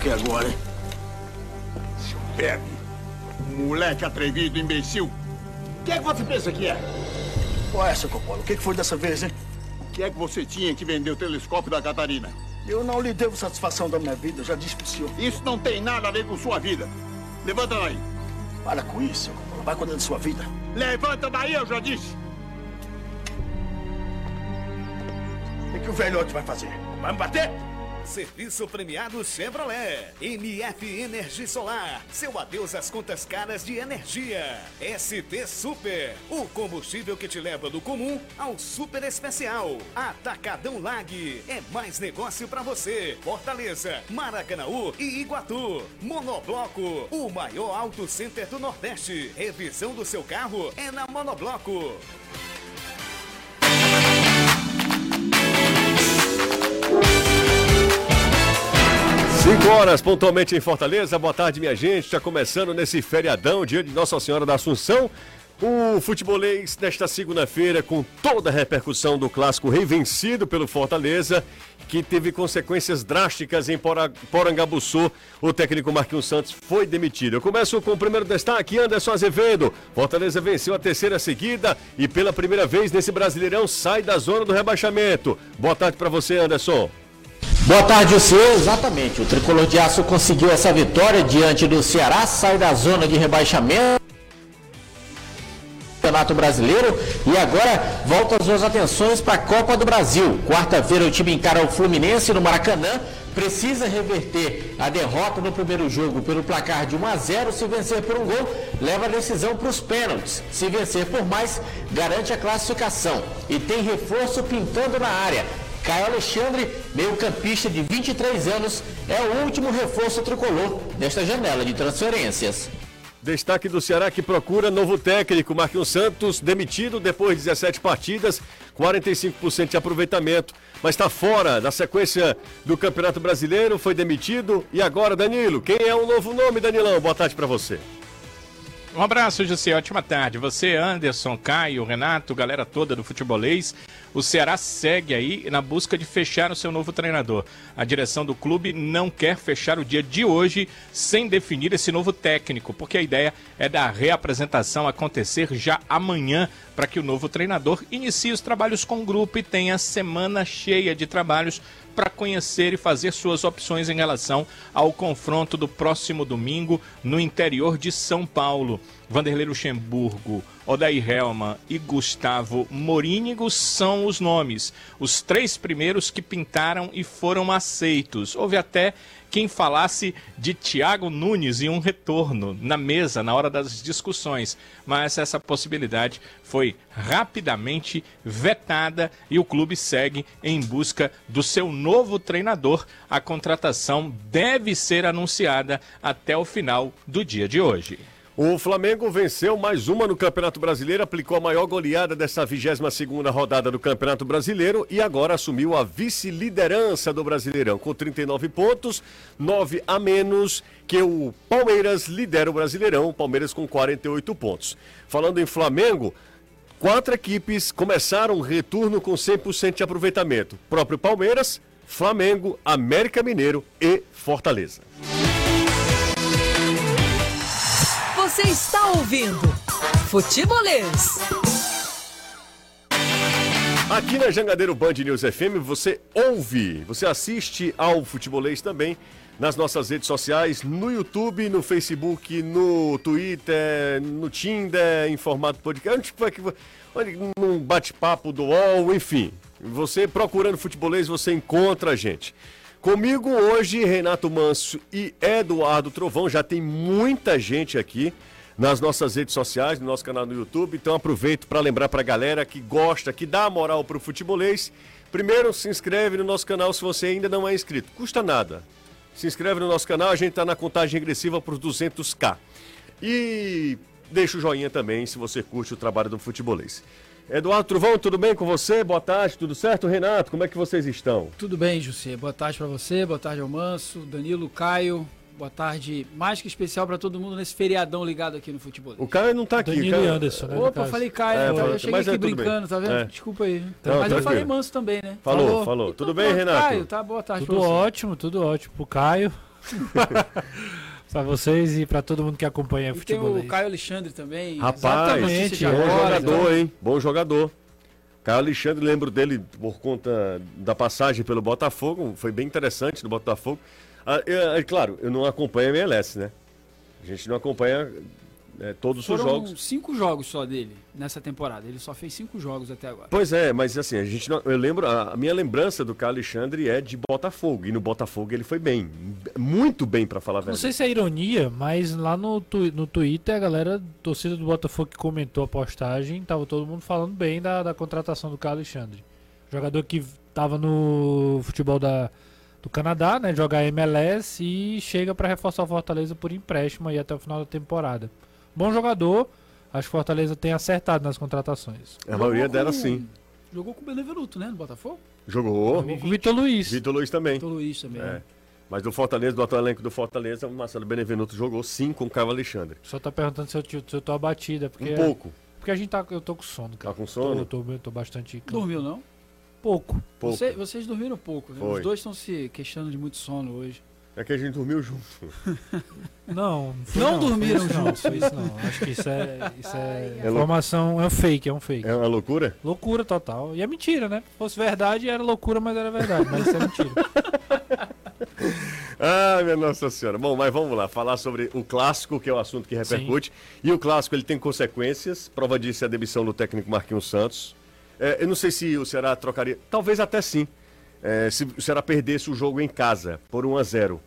que é agora, hein? Seu bebe. Moleque atrevido, imbecil. Quem é que você pensa que é? Qual é, seu Coppola? O que foi dessa vez, hein? O que é que você tinha que vender o telescópio da Catarina? Eu não lhe devo satisfação da minha vida, já disse pro senhor. Isso não tem nada a ver com sua vida. Levanta daí. Para com isso, seu Coppola. Vai cuidando de sua vida. Levanta daí, eu já disse. O que, que o velhote vai fazer? Vai me bater? Serviço premiado Chevrolet. MF Energia Solar. Seu adeus às contas caras de energia. ST Super. O combustível que te leva do comum ao super especial. Atacadão Lag. É mais negócio para você. Fortaleza, Maracanaú e Iguatu. Monobloco. O maior auto center do Nordeste. Revisão do seu carro é na Monobloco. 5 horas pontualmente em Fortaleza. Boa tarde, minha gente. Está começando nesse feriadão, dia de Nossa Senhora da Assunção. O futebolês nesta segunda-feira, com toda a repercussão do clássico rei vencido pelo Fortaleza, que teve consequências drásticas em Pora- Porangabuçu. O técnico Marquinhos Santos foi demitido. Eu começo com o primeiro destaque, Anderson Azevedo. Fortaleza venceu a terceira seguida e pela primeira vez nesse Brasileirão sai da zona do rebaixamento. Boa tarde para você, Anderson. Boa tarde, senhor. Exatamente. O Tricolor de Aço conseguiu essa vitória diante do Ceará, sai da zona de rebaixamento. Campeonato Brasileiro e agora volta as suas atenções para a Copa do Brasil. Quarta-feira o time encara o Fluminense no Maracanã. Precisa reverter a derrota no primeiro jogo pelo placar de 1 a 0. Se vencer por um gol, leva a decisão para os pênaltis. Se vencer por mais, garante a classificação. E tem reforço pintando na área. Caio Alexandre, meio-campista de 23 anos, é o último reforço tricolor nesta janela de transferências. Destaque do Ceará que procura novo técnico. Marquinhos Santos demitido depois de 17 partidas, 45% de aproveitamento, mas está fora da sequência do Campeonato Brasileiro, foi demitido. E agora, Danilo, quem é o novo nome, Danilão? Boa tarde para você. Um abraço, José. Ótima tarde. Você, Anderson, Caio, Renato, galera toda do futebolês. O Ceará segue aí na busca de fechar o seu novo treinador. A direção do clube não quer fechar o dia de hoje sem definir esse novo técnico, porque a ideia é da reapresentação acontecer já amanhã para que o novo treinador inicie os trabalhos com o grupo e tenha semana cheia de trabalhos para conhecer e fazer suas opções em relação ao confronto do próximo domingo no interior de São Paulo. Vanderlei Luxemburgo, Odair Helman e Gustavo Morínigo são os nomes. Os três primeiros que pintaram e foram aceitos. Houve até quem falasse de Thiago Nunes em um retorno na mesa na hora das discussões, mas essa possibilidade foi rapidamente vetada e o clube segue em busca do seu novo treinador. A contratação deve ser anunciada até o final do dia de hoje. O Flamengo venceu mais uma no Campeonato Brasileiro, aplicou a maior goleada dessa 22ª rodada do Campeonato Brasileiro e agora assumiu a vice-liderança do Brasileirão, com 39 pontos, 9 a menos que o Palmeiras lidera o Brasileirão, o Palmeiras com 48 pontos. Falando em Flamengo, quatro equipes começaram o retorno com 100% de aproveitamento. Próprio Palmeiras, Flamengo, América Mineiro e Fortaleza. Você está ouvindo Futebolês. Aqui na Jangadeiro Band News FM você ouve, você assiste ao Futebolês também nas nossas redes sociais, no YouTube, no Facebook, no Twitter, no Tinder, em formato podcast, que num bate-papo do UOL, enfim. Você procurando Futebolês, você encontra a gente. Comigo hoje, Renato Manso e Eduardo Trovão, já tem muita gente aqui nas nossas redes sociais, no nosso canal no YouTube. Então aproveito para lembrar para a galera que gosta, que dá moral para o futebolês. Primeiro, se inscreve no nosso canal se você ainda não é inscrito. Custa nada. Se inscreve no nosso canal, a gente está na contagem regressiva para os 200k. E deixa o joinha também se você curte o trabalho do futebolês. Eduardo Trovão, tudo bem com você? Boa tarde, tudo certo? Renato, como é que vocês estão? Tudo bem, José. Boa tarde para você, boa tarde ao Manso, Danilo, Caio. Boa tarde, mais que especial para todo mundo nesse feriadão ligado aqui no futebol. O Caio não tá aqui. Danilo Caio... e Anderson, né? Opa, caso. falei Caio, É, né? falou, eu cheguei mas é aqui tudo brincando, bem. tá vendo? É. Desculpa aí. Mas eu tranquilo. falei Manso também, né? Falou, falou. Tudo bem, Renato? Caio, tá, boa tarde Tudo pra você. ótimo, tudo ótimo. Pro Caio, pra vocês e pra todo mundo que acompanha E tem futebol. o Caio Alexandre também. Rapaz, Exatamente, bom agora, jogador, hein? Bom jogador. Caio Alexandre, lembro dele por conta da passagem pelo Botafogo, foi bem interessante no Botafogo. Ah, é, é claro, eu não acompanho a MLS, né? A gente não acompanha é, todos Foram os jogos. cinco jogos só dele nessa temporada. Ele só fez cinco jogos até agora. Pois é, mas assim, a gente não, eu lembro, a, a minha lembrança do Caio Alexandre é de Botafogo, e no Botafogo ele foi bem, muito bem pra falar a Não verdade. sei se é ironia, mas lá no, tu- no Twitter a galera, torcida do Botafogo que comentou a postagem, tava todo mundo falando bem da, da contratação do Carlos Alexandre. Jogador que tava no futebol da, do Canadá, né? Jogar MLS e chega para reforçar o Fortaleza por empréstimo aí até o final da temporada. Bom jogador, acho que o Fortaleza tem acertado nas contratações. A maioria Jogou dela com- sim. Jogou com o Benevenuto, né? No Botafogo. Jogou. O Vitor Luiz. Vitor Luiz também. Vitor Luiz também. É. né? Mas do Fortaleza, do atual elenco do Fortaleza, o Marcelo Benevenuto jogou sim com o Caio Alexandre. Só tá perguntando se eu, se eu tô abatida, porque Um pouco. porque a gente tá eu tô com sono, cara. Tá com sono? Tô, tô, tô bastante Dormiu, não? pouco. Pouco. Você- vocês dormiram pouco. né? Foi. Os dois estão se queixando de muito sono hoje. É que a gente dormiu junto. Não, Não foi dormiram não, juntos. isso não. Acho que isso é, isso é É lou- informação, é um fake, é um fake. É uma loucura? Loucura total. E é mentira, né? Se fosse verdade, era loucura, mas era verdade. Mas isso é mentira. Ah, minha Nossa Senhora. Bom, mas vamos lá, falar sobre o clássico, que é o assunto que repercute. E o clássico, ele tem consequências. Prova disso é a demissão do técnico Marquinhos Santos. É, eu não sei se o Ceará trocaria. Talvez até sim. É, se o Ceará perdesse o jogo em casa por 1 a 0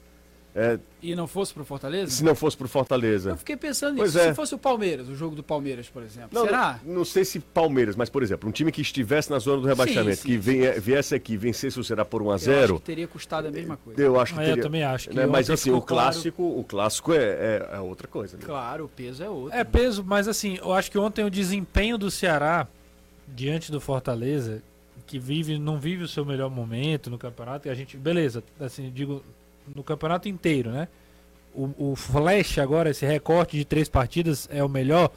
É, E não fosse pro Fortaleza? se não fosse pro Fortaleza. Eu fiquei pensando nisso. é. Se fosse o Palmeiras, o jogo do Palmeiras, por exemplo. Não, Será? Não, não sei se Palmeiras, mas, por exemplo, um time que estivesse na zona do rebaixamento, sim, que sim. venha- viesse aqui e vencesse o Ceará por 1 a Eu acho 0 que teria custado a mesma coisa. eu acho que É, eu teria. também acho que né, Mas assim, o ficou claro- clássico, o clássico é, é- é outra coisa. Né? Claro, o peso é outro. É peso, mas assim, eu acho que ontem o desempenho do Ceará diante do Fortaleza, que vive, não vive o seu melhor momento no campeonato, e a gente, beleza, assim, digo, no campeonato inteiro, né? O, o flash agora, esse recorte de três partidas é o melhor,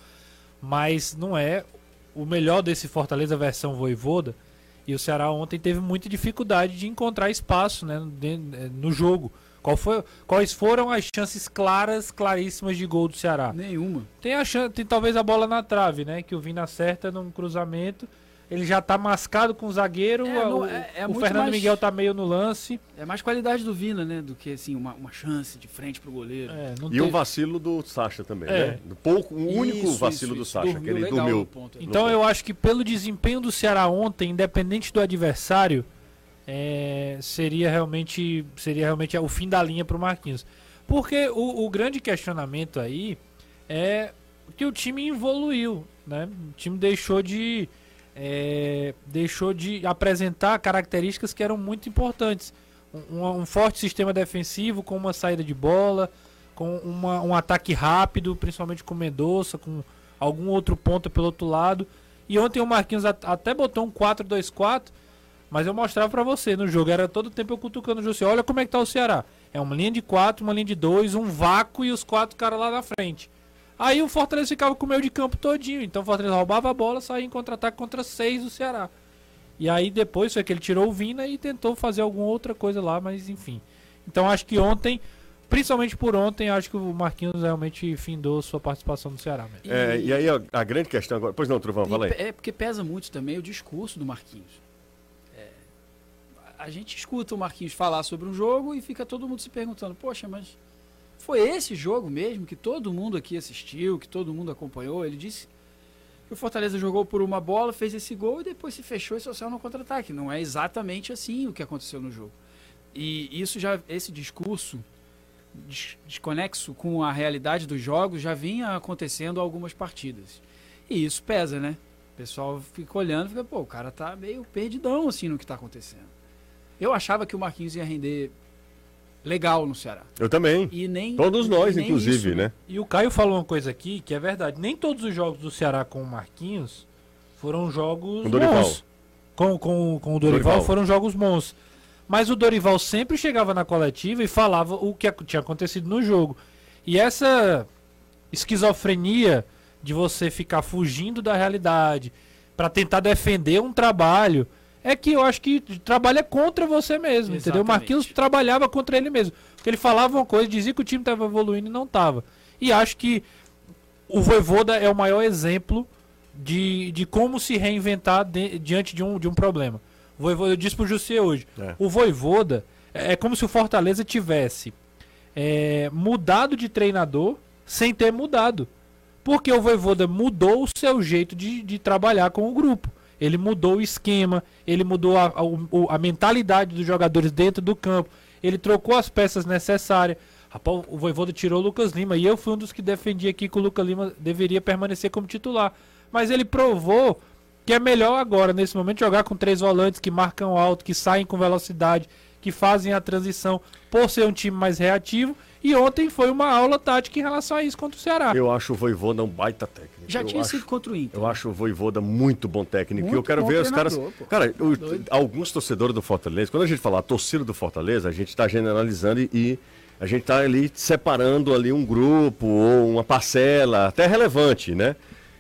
mas não é o melhor desse Fortaleza versão Voivoda. E o Ceará ontem teve muita dificuldade de encontrar espaço né, eh, no jogo. Qual foi, quais foram as chances claras, claríssimas de gol do Ceará? Nenhuma. Tem a chance, tem talvez a bola na trave, né? Que o Vina acerta num cruzamento. Ele já tá mascado com o zagueiro. É, não, o é- é o Fernando mais- Miguel tá meio no lance. É mais qualidade do Vina, né? Do que assim, uma, uma chance de frente pro goleiro. É, não E um vacilo do Sacha também, É. né? Pouco, o único Isso, vacilo isso, do. Sacha, que Dormiu ele legal dormiu. no ponto. Então eu acho que pelo desempenho do Ceará ontem, independente do adversário, é, seria realmente seria realmente o fim da linha pro Marquinhos. Porque o, o grande questionamento aí é que o time evoluiu, né? O time deixou de é, deixou de apresentar características que eram muito importantes. Um, um- forte sistema defensivo com uma saída de bola, com uma- um ataque rápido, principalmente com Mendonça, com algum outro ponta pelo outro lado. E ontem o Marquinhos at- até botou um 4-2-4, mas eu mostrava pra você no jogo. Era todo tempo eu cutucando o José. Olha como é que tá o Ceará. É uma linha de 4, uma linha de 2, um vácuo e os quatro caras lá na frente. Aí o Fortaleza ficava com o meio de campo todinho. Então o Fortaleza roubava a bola, saía em contra-ataque contra seis do Ceará. E aí depois foi que ele tirou o Vina e tentou fazer alguma outra coisa lá, mas enfim. Então acho que ontem, principalmente por ontem, acho que o Marquinhos realmente findou sua participação no Ceará mesmo. É, e aí a, a grande questão agora. Pois não, Trovão, fala aí. É porque pesa muito também o discurso do Marquinhos. É, a gente escuta o Marquinhos falar sobre um jogo e fica todo mundo se perguntando: poxa, mas foi esse jogo mesmo que todo mundo aqui assistiu, que todo mundo acompanhou? Ele disse que o Fortaleza jogou por uma bola, fez esse gol e depois se fechou e só saiu no contra-ataque. Não é exatamente assim o que aconteceu no jogo. E isso já, esse discurso des- desconexo com a realidade dos jogos já vinha acontecendo algumas partidas. E isso pesa, né? O pessoal fica olhando e fica, pô, o cara tá meio perdidão assim no que tá acontecendo. Eu achava que o Marquinhos ia render legal no Ceará. Eu também. E nem Todos nós, nem inclusive, isso, né? E o Caio falou uma coisa aqui que é verdade. Nem todos os jogos do Ceará com o Marquinhos foram jogos Com o Dorival. bons. Com, com, com o Dorival, Dorival. foram jogos bons. Mas o Dorival sempre chegava na coletiva e falava o que tinha acontecido no jogo. E essa esquizofrenia de você ficar fugindo da realidade para tentar defender um trabalho é que eu acho que trabalha contra você mesmo, entendeu? O Exatamente. Marquinhos trabalhava contra ele mesmo. Porque ele falava uma coisa, dizia que o time estava evoluindo e não estava. E acho que o Voivoda é o maior exemplo de, de como se reinventar de- diante de um, de um problema. O Voivoda, eu disse pro José hoje, É. o Voivoda é é como se o Fortaleza tivesse é, mudado de treinador sem ter mudado. Porque o Voivoda mudou o seu jeito de, de trabalhar com o grupo. Ele mudou o esquema, ele mudou a, a, a mentalidade dos jogadores dentro do campo, ele trocou as peças necessárias. Rapaz, o Voivoda tirou o Lucas Lima e eu fui um dos que defendi aqui que o Lucas Lima deveria permanecer como titular. Mas ele provou que é melhor agora, nesse momento, jogar com três volantes que marcam alto, que saem com velocidade, que fazem a transição por ser um time mais reativo. E ontem foi uma aula tática em relação a isso contra o Ceará. Eu acho o Voivoda um baita técnico. Já eu tinha acho, sido contra o Inter. Eu acho o Voivoda muito bom técnico. e eu Muito quero bom ver os caras. pô. Cara, o- Doido. alguns torcedores do Fortaleza, quando a gente fala a torcida do Fortaleza, a gente está generalizando e, e a gente está ali separando ali um grupo ou uma parcela, até relevante, né?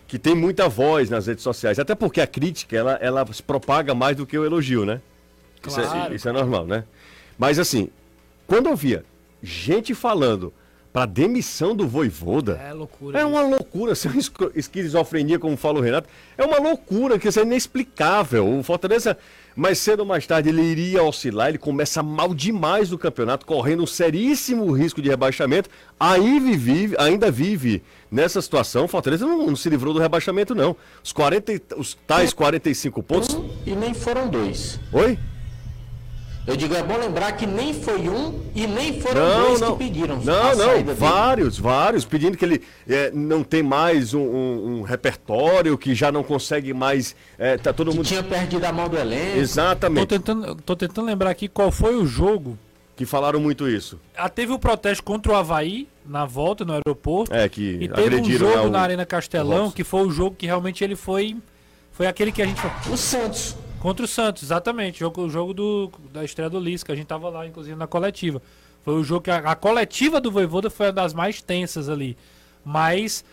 Que tem muita voz nas redes sociais. Até porque a crítica, ela, ela se propaga mais do que o elogio, né? Isso, é, Claro, isso é normal, né? Mas assim, quando eu via gente falando para demissão do Voivoda, É loucura. é isso. uma loucura, se é uma esquizofrenia, como fala o Renato, é uma loucura, que isso é inexplicável. O Fortaleza, mais cedo ou mais tarde, ele iria oscilar, ele começa mal demais no campeonato, correndo um seríssimo risco de rebaixamento. Aí vive, ainda vive nessa situação. O Fortaleza não, não se livrou do rebaixamento, não. Os, 40, e- os tais 45 pontos. E nem foram dois. Oi? Eu digo, é bom lembrar que nem foi um e nem foram Não, dois não. que pediram. Não, a não, saída dele. vários, vários, pedindo que ele é, não tem mais um, um- um repertório, que já não consegue mais. É, tá todo Que mundo. tinha perdido a mão do elenco. Tô Exatamente. tentando, tô tentando lembrar aqui qual foi o jogo. Que falaram muito isso. Ah, teve o protesto contra o Havaí na volta no aeroporto. É, que E teve um jogo o- na Arena Castelão, que foi o jogo que realmente ele foi. Foi aquele que a gente. O Santos. Contra o Santos, exatamente. Jogo, o jogo do, da estreia do Lisca. A gente tava lá, inclusive, na coletiva. Foi o jogo que a, a coletiva do Voivoda foi uma das mais tensas ali. Mas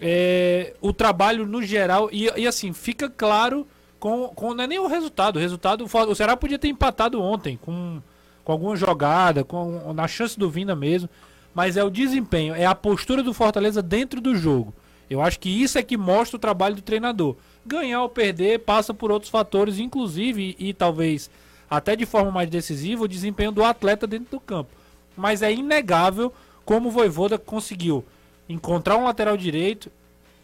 é, o trabalho no geral. E, e assim, fica claro com, com. Não é nem o resultado. O resultado. O Ceará podia ter empatado ontem com, com alguma jogada, com, na chance do Vinda mesmo. Mas é o desempenho, é a postura do Fortaleza dentro do jogo. Eu acho que isso é que mostra o trabalho do treinador. Ganhar ou perder passa por outros fatores, inclusive e, talvez até de forma mais decisiva, o desempenho do atleta dentro do campo. Mas é inegável como o Voivoda conseguiu encontrar um lateral direito,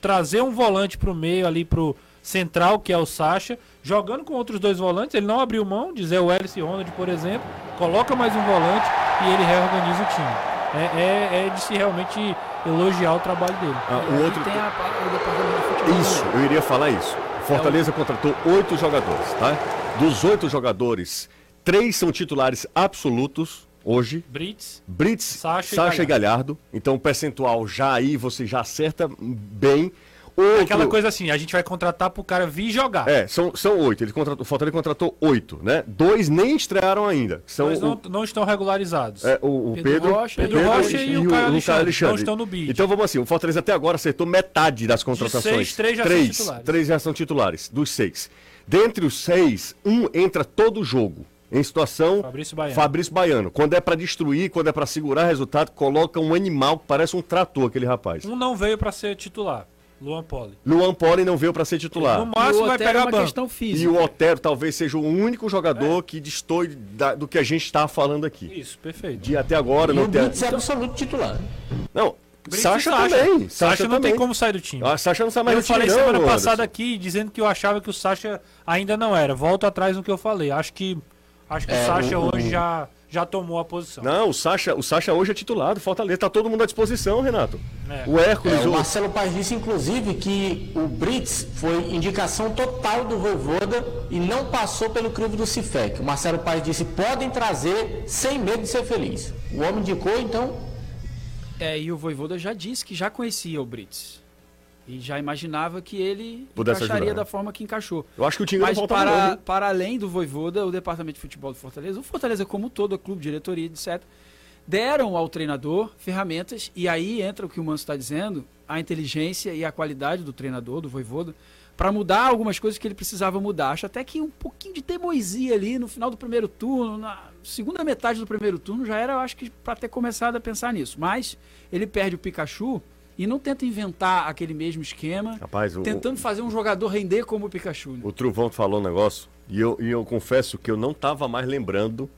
trazer um volante para o meio ali pro central, que é o Sacha, jogando com outros dois volantes, ele não abriu mão, dizer o Ellis Ronald, por exemplo, coloca mais um volante e ele reorganiza o time. É, é- é de se realmente elogiar o trabalho dele. Ah, E o outro. tem a, Isso, eu iria falar isso. Fortaleza contratou oito jogadores, tá? Dos oito jogadores, três são titulares absolutos hoje. Brits, Brits, Sacha Sacha, e e Galhardo. Então o percentual já aí você já acerta bem. Outro... aquela coisa assim, a gente vai contratar pro cara vir jogar. É, são, são oito. Ele contratou, o Fortaleza contratou oito, né? Dois nem estrearam ainda. São Dois o, não, não estão regularizados. é, o, o Pedro Pedro, Rocha Pedro Rocha e o Caio Alexandre, não estão no bid. Então vamos assim, o Fortaleza até agora acertou metade das contratações. seis, três já são três, titulares. Três já são titulares, dos seis. Dentre os seis, um entra todo jogo. Em situação Fabrício Baiano. Fabrício Baiano. Quando é pra destruir, quando é pra segurar resultado, coloca um animal que parece um trator, aquele rapaz. Um não veio pra ser titular, Luan Poli. Luan Poli não veio pra ser titular. No E máximo o vai Otero é pegar uma banco. questão física. E o Otero talvez seja o único jogador que destoe da- do que a gente está falando aqui. Isso, perfeito. De até agora E não o tem. Brits é absoluto titular. Não, Sacha, também. Sacha, não também. tem como sair do time. A Sacha não sai mais eu do time, falei não, semana Anderson. passada aqui dizendo que eu achava que o Sacha ainda não era. Volto atrás no que eu falei. Acho que acho que o É, Sacha o- hoje já, já tomou a posição. Não, o Sacha, o Sacha hoje é titular do Fortaleza. Tá todo mundo à disposição, Renato. É. O Hércules, É, o o... Marcelo Paz disse, inclusive, que o Brits foi indicação total do Voivoda e não passou pelo crivo do Cifec. O Marcelo Paz disse, podem trazer sem medo de ser feliz. O homem indicou, então, É, e o Voivoda já disse que já conhecia o Brits. E já imaginava que ele Pudesse encaixaria ajudar, né? da forma que encaixou. Eu acho que o não Mas volta para, não, viu? para além do Voivoda, o departamento de futebol do Fortaleza, o Fortaleza, como todo clube, diretoria, etc., deram ao treinador ferramentas, e aí entra o que o Manso está dizendo, a inteligência e a qualidade do treinador, do Voivoda, para mudar algumas coisas que ele precisava mudar. Acho até que um pouquinho de teimosia ali no final do primeiro turno, na segunda metade do primeiro turno, já era, eu acho que, para ter começado a pensar nisso. Mas ele perde o Pikachu e não tenta inventar aquele mesmo esquema, Rapaz, o, tentando fazer um jogador render como o Pikachu. né? o Truvão falou um negócio e eu, e eu confesso que eu não estava mais lembrando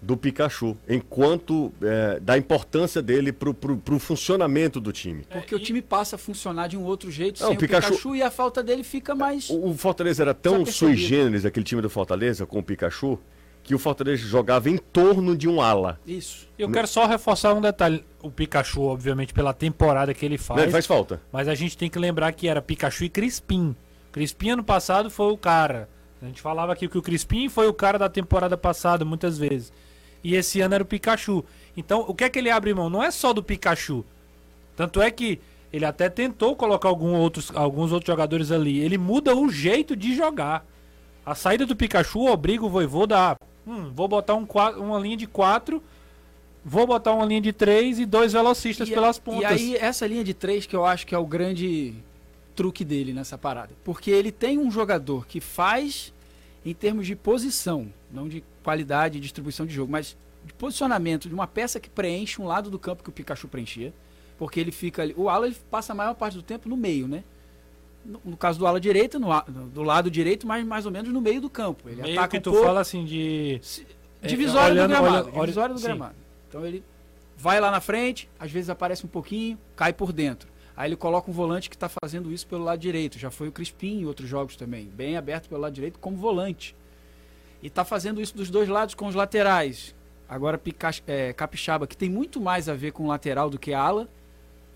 do Pikachu, enquanto é, da importância dele pro, pro, pro funcionamento do time. Porque o time passa a funcionar de um outro jeito Não, sem o Pikachu- o Pikachu e a falta dele fica mais. O, o Fortaleza era tão sui generis, aquele time do Fortaleza, com o Pikachu, que o Fortaleza jogava em torno de um ala. Isso. Eu quero só reforçar um detalhe. O Pikachu, obviamente, pela temporada que ele faz. Né? Faz falta. Mas a gente tem que lembrar que era Pikachu e Crispim. Crispim ano passado foi o cara. A gente falava aqui que o Crispim foi o cara da temporada passada, muitas vezes. E esse ano era o Pikachu. Então, o que é que ele abre mão? Não é só do Pikachu. Tanto é que ele até tentou colocar algum outros, alguns outros jogadores ali. Ele muda o jeito de jogar. A saída do Pikachu obriga o Voivoda a... Hum, vou botar um, uma linha de quatro, vou botar uma linha de três e dois velocistas E, pelas e pontas. aí, essa linha de três que eu acho que é o grande truque dele nessa parada. Porque ele tem um jogador que faz em termos de posição, não de qualidade e distribuição de jogo, mas de posicionamento de uma peça que preenche um lado do campo que o Pikachu preenchia. Porque ele fica ali. O ala ele passa a maior parte do tempo no meio, né? No, caso do ala direita, no, do lado direito, mas mais ou menos no meio do campo. Ele Meio ataca que um tu pouco, fala assim de. Divisória olhando- do gramado. olhando- olha- divisória do sim. gramado. Então ele vai lá na frente, às vezes aparece um pouquinho, cai por dentro. Aí ele coloca um volante que está fazendo isso pelo lado direito. Já foi o Crispim em outros jogos também. Bem aberto pelo lado direito como volante. E está fazendo isso dos dois lados com os laterais. Agora é, Capixaba, que tem muito mais a ver com lateral do que ala,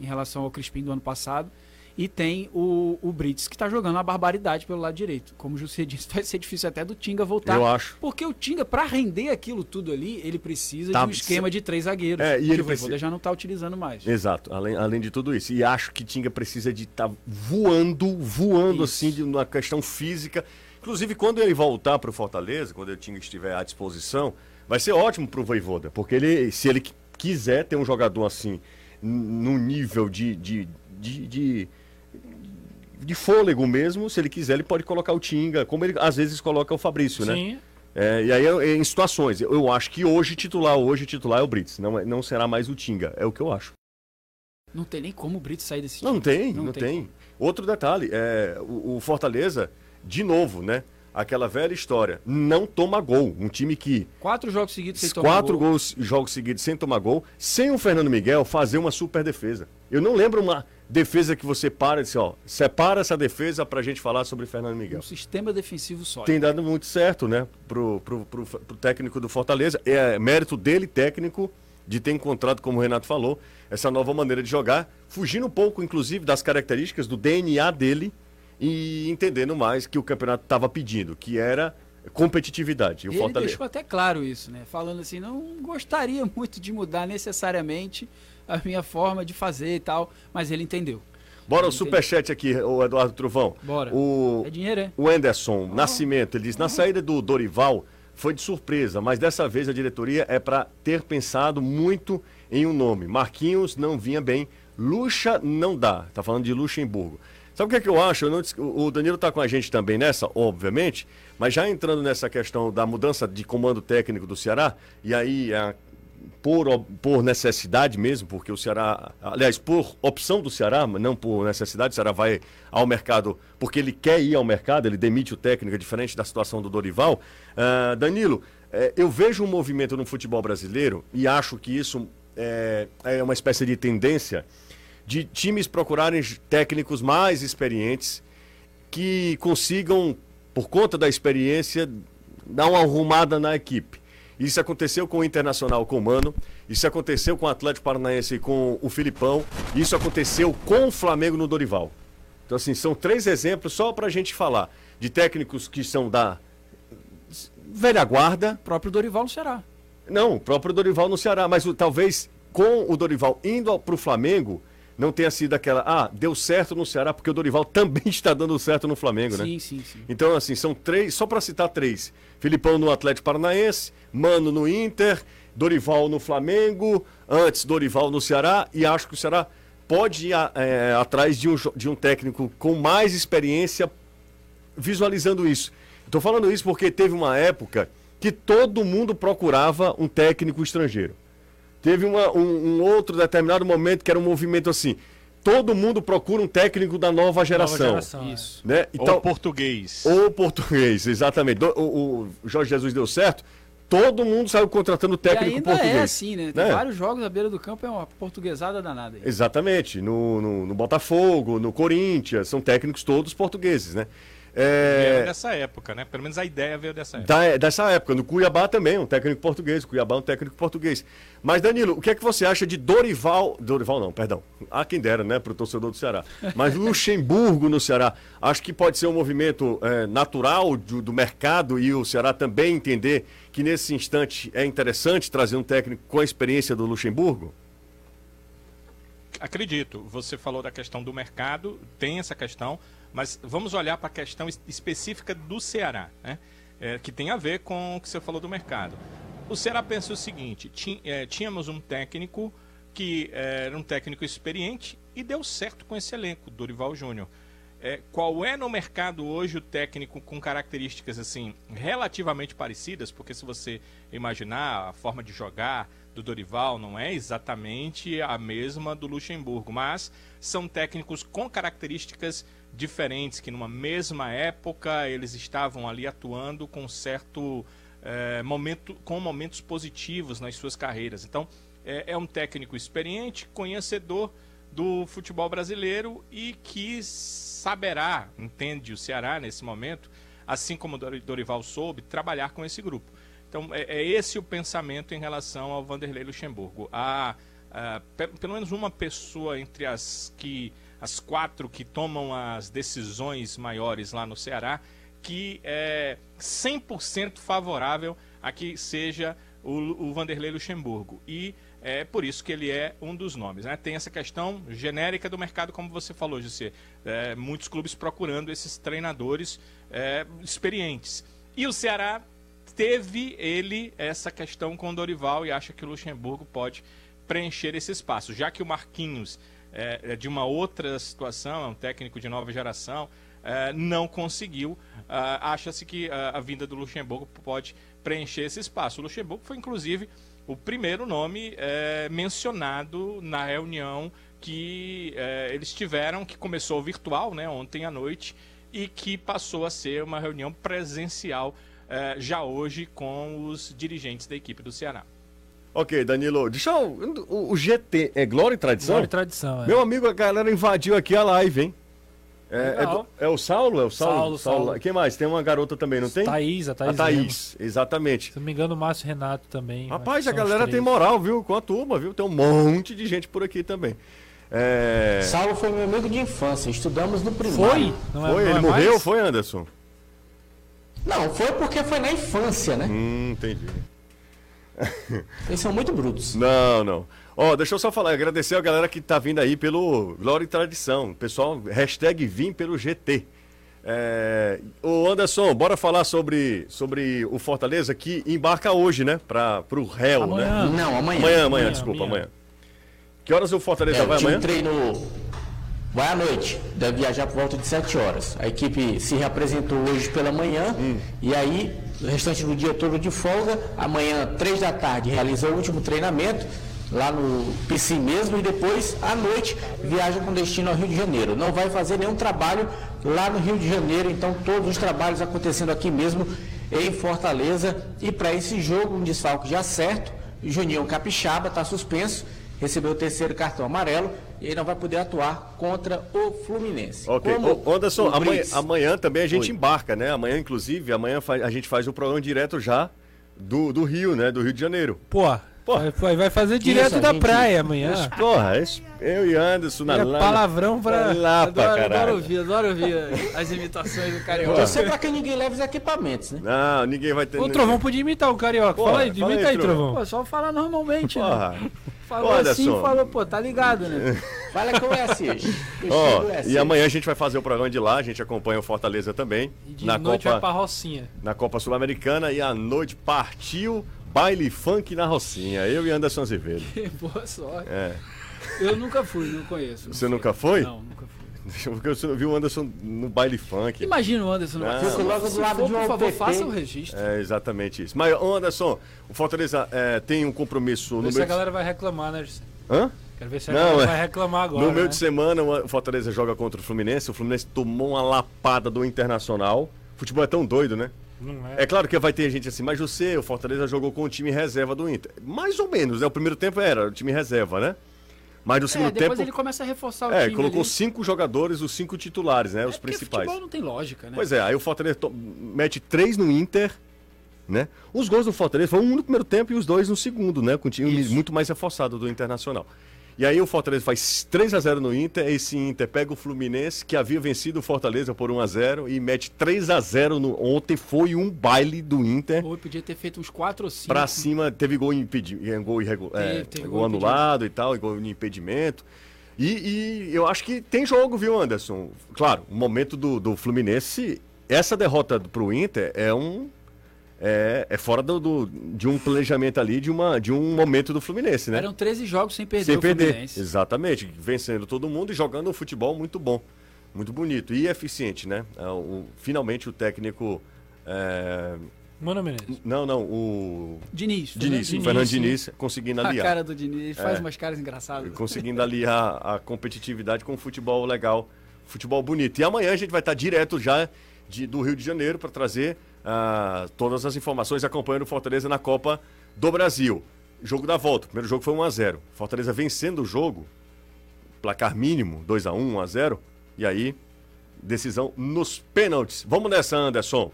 em relação ao Crispim do ano passado. E tem o, o Brits, que está jogando uma barbaridade pelo lado direito. Como o José disse, vai ser difícil até do Tinga voltar. Eu acho. Porque o Tinga, para render aquilo tudo ali, ele precisa Tá, de um esquema de três zagueiros. É, e que ele o Voivoda precisa- já não está utilizando mais. Exato, além, além de tudo isso. E acho que Tinga precisa de estar voando, voando Isso. assim, de uma questão física. Inclusive, quando ele voltar para o Fortaleza, quando o Tinga estiver à disposição, vai ser ótimo para o Voivoda. Porque ele, se ele qui- quiser ter um jogador assim, num nível de, de, de, de, de fôlego mesmo, se ele quiser, ele pode colocar o Tinga, como ele às vezes coloca o Fabrício, né? Sim. É, e aí, em situações, eu acho que hoje titular, hoje titular é o Brits, não, não será mais o Tinga, é o que eu acho. Não tem nem como o Brito sair desse Não, não time. tem, não, tem. Outro detalhe, é, o, o Fortaleza, de novo, né? Aquela velha história, não toma gol. Um time que Quatro jogos seguidos sem tomar quatro gol. gols, jogos seguidos sem tomar gol, sem o Fernando Miguel fazer uma super defesa. Eu não lembro uma defesa que você para e diz, ó, separa essa defesa pra gente falar sobre Fernando Miguel. Um sistema defensivo sólido. Tem dado muito certo, né, pro, pro, pro, pro técnico do Fortaleza. É mérito dele, técnico, de ter encontrado, como o Renato falou, essa nova maneira de jogar, fugindo um pouco, inclusive, das características do DNA dele e entendendo mais que o campeonato estava pedindo, que era competitividade. E o Ele Fortaleza. deixou até claro isso, né? Falando assim, não gostaria muito de mudar necessariamente a minha forma de fazer e tal, mas ele entendeu. Bora o superchat aqui, o Eduardo Truvão. Bora. O, É dinheiro, é? O Anderson Nascimento, ele diz: na saída do Dorival foi de surpresa, mas dessa vez a diretoria é para ter pensado muito em um nome. Marquinhos não vinha bem, Luxa não dá. Tá falando de Luxemburgo. Sabe o que, é que eu acho? Eu não o o Danilo tá com a gente também nessa, obviamente, mas já entrando nessa questão da mudança de comando técnico do Ceará, e aí a por, por necessidade mesmo, porque o Ceará, aliás, por opção do Ceará, não por necessidade, o Ceará vai ao mercado porque ele quer ir ao mercado, ele demite o técnico, é diferente da situação do Dorival. Ah, Danilo, eh, eu vejo um movimento no futebol brasileiro e acho que isso eh, é uma espécie de tendência de times procurarem técnicos mais experientes que consigam, por conta da experiência, dar uma arrumada na equipe. Isso aconteceu com o Internacional com o Mano, isso aconteceu com o Atlético Paranaense com o Filipão, isso aconteceu com o Flamengo no Dorival. Então, assim, são três exemplos só para a gente falar de técnicos que são da velha guarda. O próprio Dorival no Ceará. Não, o próprio Dorival no Ceará, mas o- talvez com o Dorival indo para o Flamengo, não tenha sido aquela, ah, deu certo no Ceará, porque o Dorival também está dando certo no Flamengo, né? Sim, sim, sim. Então, assim, são três, só para citar três: Filipão no Atlético Paranaense, Mano no Inter Dorival no Flamengo, antes Dorival no Ceará, e acho que o Ceará pode ir é, atrás de um, de um técnico com mais experiência visualizando isso. Estou falando isso porque teve uma época que todo mundo procurava um técnico estrangeiro. Teve uma- um, um outro determinado momento que era um movimento assim. Todo mundo procura um técnico da nova geração. geração, é. Isso. Né? Ou português. Ou português, exatamente. O, o Jorge Jesus deu certo, todo mundo saiu contratando E técnico ainda português. é assim, né? Tem né? vários jogos à beira do campo, é uma portuguesada danada. aí. Exatamente. No, no, no Botafogo, no Corinthians, são técnicos todos portugueses, né? Veio É, dessa época, né? Pelo menos a ideia veio dessa época. da- dessa época. No Cuiabá também, um técnico português. O Cuiabá é um técnico português. Mas, Danilo, o que é que você acha de Dorival. Dorival não, perdão. Há quem dera, né, para o torcedor do Ceará. Mas Luxemburgo no Ceará. Acho que pode ser um movimento é, natural do, do mercado e o Ceará também entender que nesse instante é interessante trazer um técnico com a experiência do Luxemburgo? Acredito, você falou da questão do mercado, tem essa questão, mas vamos olhar para a questão es- específica do Ceará, né? É, que tem a ver com o que você falou do mercado. O Ceará pensa o seguinte: é, tínhamos um técnico que é, era um técnico experiente e deu certo com esse elenco, Dorival Júnior. É, qual é no mercado hoje o técnico com características assim relativamente parecidas? Porque se você imaginar a forma de jogar do Dorival não é exatamente a mesma do Luxemburgo, mas são técnicos com características diferentes que numa mesma época eles estavam ali atuando com certo é, momento, com momentos positivos nas suas carreiras. Então é, é um técnico experiente, conhecedor do futebol brasileiro e que saberá, entende o Ceará nesse momento, assim como Dorival soube, trabalhar com esse grupo. Então é, é esse o pensamento em relação ao Vanderlei Luxemburgo. Há, pe- pelo menos uma pessoa entre as que as quatro que tomam as decisões maiores lá no Ceará que é 100% favorável a que seja o, o Vanderlei Luxemburgo. E é por isso que ele é um dos nomes. Né? Tem essa questão genérica do mercado, como você falou, José. É, muitos clubes procurando esses treinadores é, experientes. E o Ceará teve ele essa questão com o Dorival e acha que o Luxemburgo pode preencher esse espaço, já que o Marquinhos é, é de uma outra situação, é um técnico de nova geração, é, não conseguiu. ah, Acha-se que ah, a vinda do Luxemburgo pode preencher esse espaço. O Luxemburgo foi, inclusive, o primeiro nome é, mencionado na reunião que é, eles tiveram, que começou virtual né, ontem à noite e que passou a ser uma reunião presencial é, já hoje com os dirigentes da equipe do Ceará. Ok, Danilo, deixa eu. O, o GT é Glória e Tradição? Glória e Tradição, é. Meu amigo, a galera invadiu aqui a live, hein? É, é, é o Saulo? É o Saulo? Saulo, Saulo. Quem mais? Tem uma garota também, não tem? Thaís, a Thaís. a Thaís, exatamente. Se não me engano, o Márcio Renato também. Rapaz, a galera tem moral, viu? Com a turma, viu? Tem um monte de gente por aqui também. É... Saulo foi meu amigo de infância, estudamos no primário. Foi? Não é- Foi, não ele é morreu? mais? Foi, Anderson? Não, foi porque foi na infância, né? Hum, entendi. Eles são muito brutos. Não, não. Ó, deixa eu só falar, agradecer a galera que tá vindo aí pelo Glória e Tradição. Pessoal, hashtag vim pelo GT. É... Ô Anderson, bora falar sobre, sobre o Fortaleza que embarca hoje, né? Para pro réu, Amanhã. né? Não, amanhã. Amanhã, amanhã, Amanhã, desculpa, amanhã. amanhã. Que horas o Fortaleza É, vai amanhã? treinou. Vai à noite, deve viajar por volta de 7 horas. A equipe se reapresentou hoje pela manhã Hum. e aí, o restante do dia todo de folga. Amanhã, 3 da tarde, realiza o último treinamento lá no PC mesmo e depois, à noite, viaja com destino ao Rio de Janeiro. Não vai fazer nenhum trabalho lá no Rio de Janeiro, então todos os trabalhos acontecendo aqui mesmo em Fortaleza. E para esse jogo, um desfalque já certo, Juninho Capixaba está suspenso, recebeu o terceiro cartão amarelo e aí não vai poder atuar contra o Fluminense. Ok. Como Ô, Anderson, o amanhã, Brits- amanhã também a gente Oi. embarca, né? Amanhã, inclusive, amanhã a gente faz o programa direto já do, do Rio, né? Do Rio de Janeiro. Pô, Pô. vai, vai fazer direto a da gente- praia amanhã. Porra, esse- eu e Anderson na É lama. palavrão pra. Lá pra Adoro, adoro ouvir, adoro ouvir as imitações do Carioca. Torcer para que ninguém leve os equipamentos, né? Não, ninguém vai ter. O Trovão podia imitar o Carioca. Porra, fala aí, fala imita aí, aí, Trovão. Trovão. Pô, só falar normalmente, né? Porra. Falou Ô, assim, Anderson. falou, pô, tá ligado, né? Fala com o. Ó, e amanhã a gente vai fazer o programa de lá, a gente acompanha o Fortaleza também. E de na noite Copa, vai pra Rocinha. na Copa Sul-Americana e à noite partiu baile funk na Rocinha. Eu e Anderson Azevedo. Boa sorte. É. Eu nunca fui, não conheço. não Você sei. nunca foi? Não, nunca fui. Porque você não viu o Anderson no baile funk. Imagina o Anderson no Não. Se Fico logo do for, lado de um por favor, APP. faça o registro. É exatamente isso. Mas, Anderson, o Fortaleza é, tem um compromisso no Ver se meio a galera vai reclamar, né. Hã? Quero ver se a Não, galera é- vai reclamar agora. no meio né? de semana, o Fortaleza joga contra o Fluminense. O Fluminense tomou uma lapada do Internacional. Futebol é tão doido, né? É. É claro que vai ter gente assim, mas você, o Fortaleza jogou com o time reserva do Inter. Mais ou menos, né? O primeiro tempo era o time reserva, né? Mas no É, segundo depois tempo. ele começa a reforçar o É, time. colocou ali. cinco jogadores, os cinco titulares, né? É os principais. futebol não tem lógica, né? Pois é, aí o Fortaleza to- mete três no Inter, né? Os gols do Fortaleza foram um no primeiro tempo e os dois no segundo, né? Com o time Isso. muito mais reforçado do Internacional. E aí o Fortaleza faz 3 a 0 no Inter, esse Inter pega o Fluminense, que havia vencido o Fortaleza por 1 a 0 e mete 3 a 0 no ontem foi um baile do Inter. Ou podia ter feito uns 4 ou 5. Pra cima, teve gol, impedi gol, irregu- é, Teve, gol gol anulado e tal, e gol de impedimento. E, e eu acho que tem jogo, viu, Anderson? Claro, o momento do, do Fluminense, essa derrota pro Inter é um. É, é fora do, do- de um planejamento ali, de, uma, de um momento do Fluminense, né? Eram 13 jogos sem perder Sem perder. Fluminense. Exatamente. Vencendo todo mundo e jogando um futebol muito bom. Muito bonito. E eficiente, né? É, o- finalmente o técnico. é, Mano Menezes. Não, não, o. Diniz. Diniz, o Fernando. Diniz conseguindo A aliar. cara do Diniz, ele faz É. umas caras engraçadas. Conseguindo aliar a competitividade com o futebol legal, futebol bonito. E amanhã a gente vai estar direto já de- do Rio de Janeiro para trazer ah, todas as informações acompanhando o Fortaleza na Copa do Brasil. Jogo da volta. O primeiro jogo foi 1x0. Fortaleza vencendo o jogo, placar mínimo, 2x1, 1x0. E aí, decisão nos pênaltis. Vamos nessa, Anderson.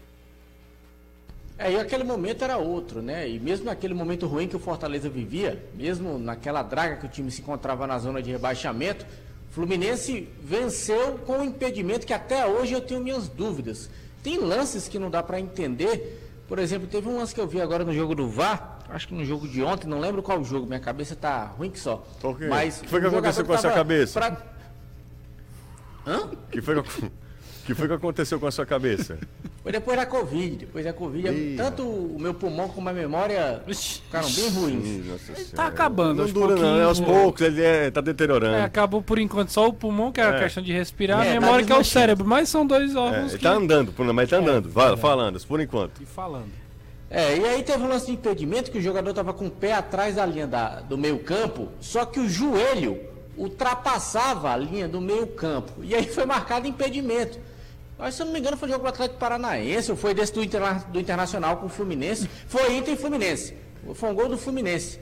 É, e aquele momento era outro, né? E mesmo naquele momento ruim que o Fortaleza vivia, mesmo naquela draga que o time se encontrava na zona de rebaixamento, Fluminense venceu com um impedimento que até hoje eu tenho minhas dúvidas. Tem lances que não dá pra entender. Por exemplo, teve um lance que eu vi agora no jogo do VAR, acho que no jogo de ontem, não lembro qual jogo, minha cabeça tá ruim que só. Quê? Mas O que foi que aconteceu com a sua tava cabeça? pra- Hã? que foi que, que foi que aconteceu com a sua cabeça? Foi depois da Covid. Depois da Covid, Ih. tanto o meu pulmão como a memória ficaram bem ruins. Tá acabando, Não aos dura não, é aos né? poucos, ele é, tá deteriorando. É, acabou por enquanto só o pulmão, que é a É. questão de respirar, É, a tá memória que é o cérebro, mas são dois É, órgãos ele que... tá andando, mas tá andando. Vai, falando, por enquanto. E falando. É, e aí teve um lance de impedimento que o jogador estava com o pé atrás da linha da- do meio campo, só que o joelho ultrapassava a linha do meio campo. E aí foi marcado impedimento. Mas se eu não me engano foi jogo do Atlético Paranaense, ou foi desse do, Interna- do Internacional com o Fluminense. Foi Inter e Fluminense. Foi um gol do Fluminense.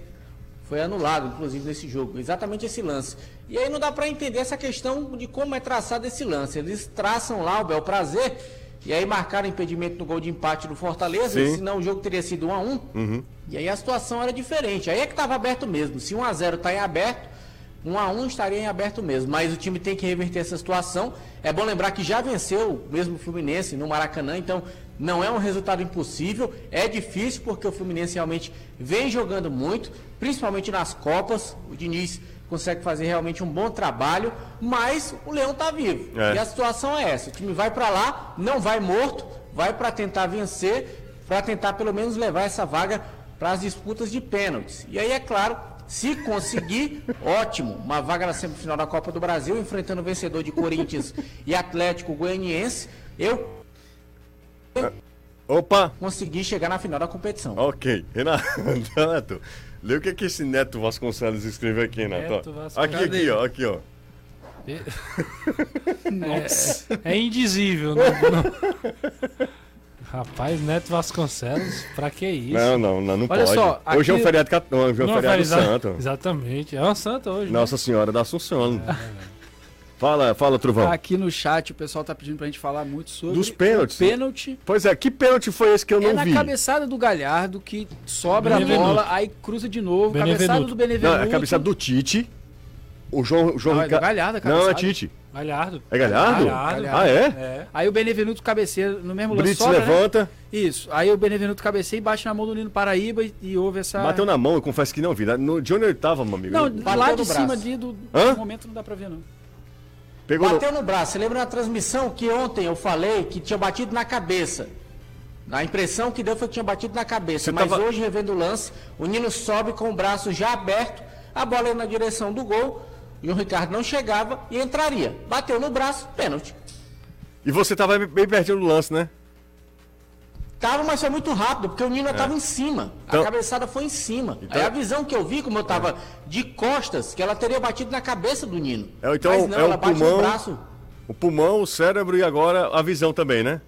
Foi anulado, inclusive, nesse jogo. Exatamente esse lance. E aí não dá para entender essa questão de como é traçado esse lance. Eles traçam lá o bel prazer e aí marcaram impedimento no gol de empate do Fortaleza, Sim. senão o jogo teria sido 1 a 1 E aí a situação era diferente. Aí é que estava aberto mesmo. Se 1 a 0 está em aberto, 1 a 1 estaria em aberto mesmo. Mas o time tem que reverter essa situação. É bom lembrar que já venceu mesmo o Fluminense no Maracanã, então não é um resultado impossível. É difícil porque o Fluminense realmente vem jogando muito, principalmente nas Copas. O Diniz consegue fazer realmente um bom trabalho, mas o Leão está vivo. É. E a situação é essa: o time vai para lá, não vai morto, vai para tentar vencer, para tentar pelo menos levar essa vaga para as disputas de pênaltis. E aí, é claro, se conseguir, ótimo, uma vaga na semifinal da Copa do Brasil, enfrentando o vencedor de Corinthians e Atlético Goianiense, eu Opa! consegui chegar na final da competição. Ok. Renato, lê o que, que esse Neto Vasconcelos escreveu aqui, Renato. Neto. Aqui, aqui, ó. Aqui, ó. É, é indizível. Não, não- Rapaz, Neto Vasconcelos, pra que isso? Não, não, não, não Olha pode. só, Hoje é um feriado, cat- não, hoje é um Não, feriado exa- santo. Exatamente. É uma santa hoje. né? Nossa Senhora da Assunção. Fala, fala, Truvão. Aqui no chat o pessoal tá pedindo pra gente falar muito sobre Dos pênaltis. pênalti. Pois é, que pênalti foi esse que eu É não na vi? cabeçada do Galhardo que sobra a Benevenuto. bola, aí cruza de novo, Benevenuto. cabeçada do Benevenuto. Não, é a cabeçada do Tite. O João, o João Não, é do Galhardo a Não, é cabeçada. Tite. Galhardo. É Galhardo? Galhardo. Ah, é? É. Aí o Benevenuto cabeceia no mesmo lance. Brits sobra, né? levanta, Isso. Aí o Benevenuto cabeceia e bate na mão do Nino Paraíba e, e houve essa. bateu na mão, eu confesso que não vi. No, de onde ele tava, meu amigo? Não, Bateu lá no de braço. cima ali do, momento não dá pra ver, não. Pegou no... Bateu no braço. Você lembra na transmissão que ontem eu falei que tinha batido na cabeça? A impressão que deu foi que tinha batido na cabeça, Você mas tava- hoje, revendo o lance, o Nino sobe com o braço já aberto, a bola ia na direção do gol, e o Ricardo não chegava e entraria. Bateu no braço, pênalti. E você tava bem pertinho do lance, né? Tava, mas foi muito rápido, porque o Nino estava em cima. Então- a cabeçada foi em cima. Então- Aí a visão que eu vi, como eu tava de costas, que ela teria batido na cabeça do Nino. É, então mas não, é o ela bate pulmão- no braço. O pulmão, o cérebro e agora a visão também, né?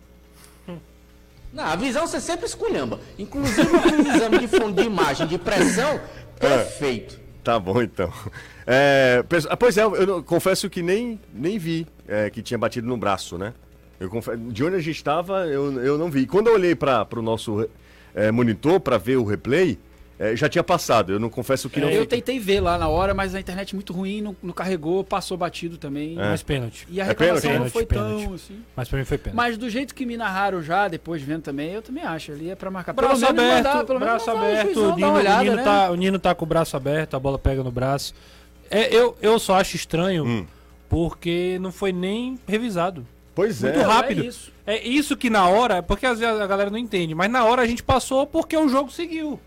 Não, a visão você sempre esculhamba. Inclusive um exame de fundo de imagem, de pressão, perfeito. Tá bom, então. É, ah, pois é, eu confesso que nem, nem vi é, que tinha batido no braço, né? Eu confe- de onde a gente estava, eu, eu não vi. Quando eu olhei para o nosso é, monitor para ver o replay, é, já tinha passado. Eu não confesso que não Eu tentei ver lá na hora, mas a internet muito ruim, não, não carregou, passou batido também. É. Mas pênalti. E a É reclamação pênalti? não foi Pênalti, tão assim. Mas pra mim foi pênalti. Mas do jeito que me narraram já, depois vendo também, eu também acho. Ali é pra marcar. Braço pelo menos aberto, mandar, pelo menos braço aberto, juizão o Nino, olhada, o, Nino né? tá, o Nino tá com o braço aberto, a bola pega no braço. É, eu, eu só acho estranho Hum. porque não foi nem revisado. Pois Muito é. rápido. é isso. É isso que na hora, porque às vezes a galera não entende, mas na hora a gente passou porque o jogo seguiu.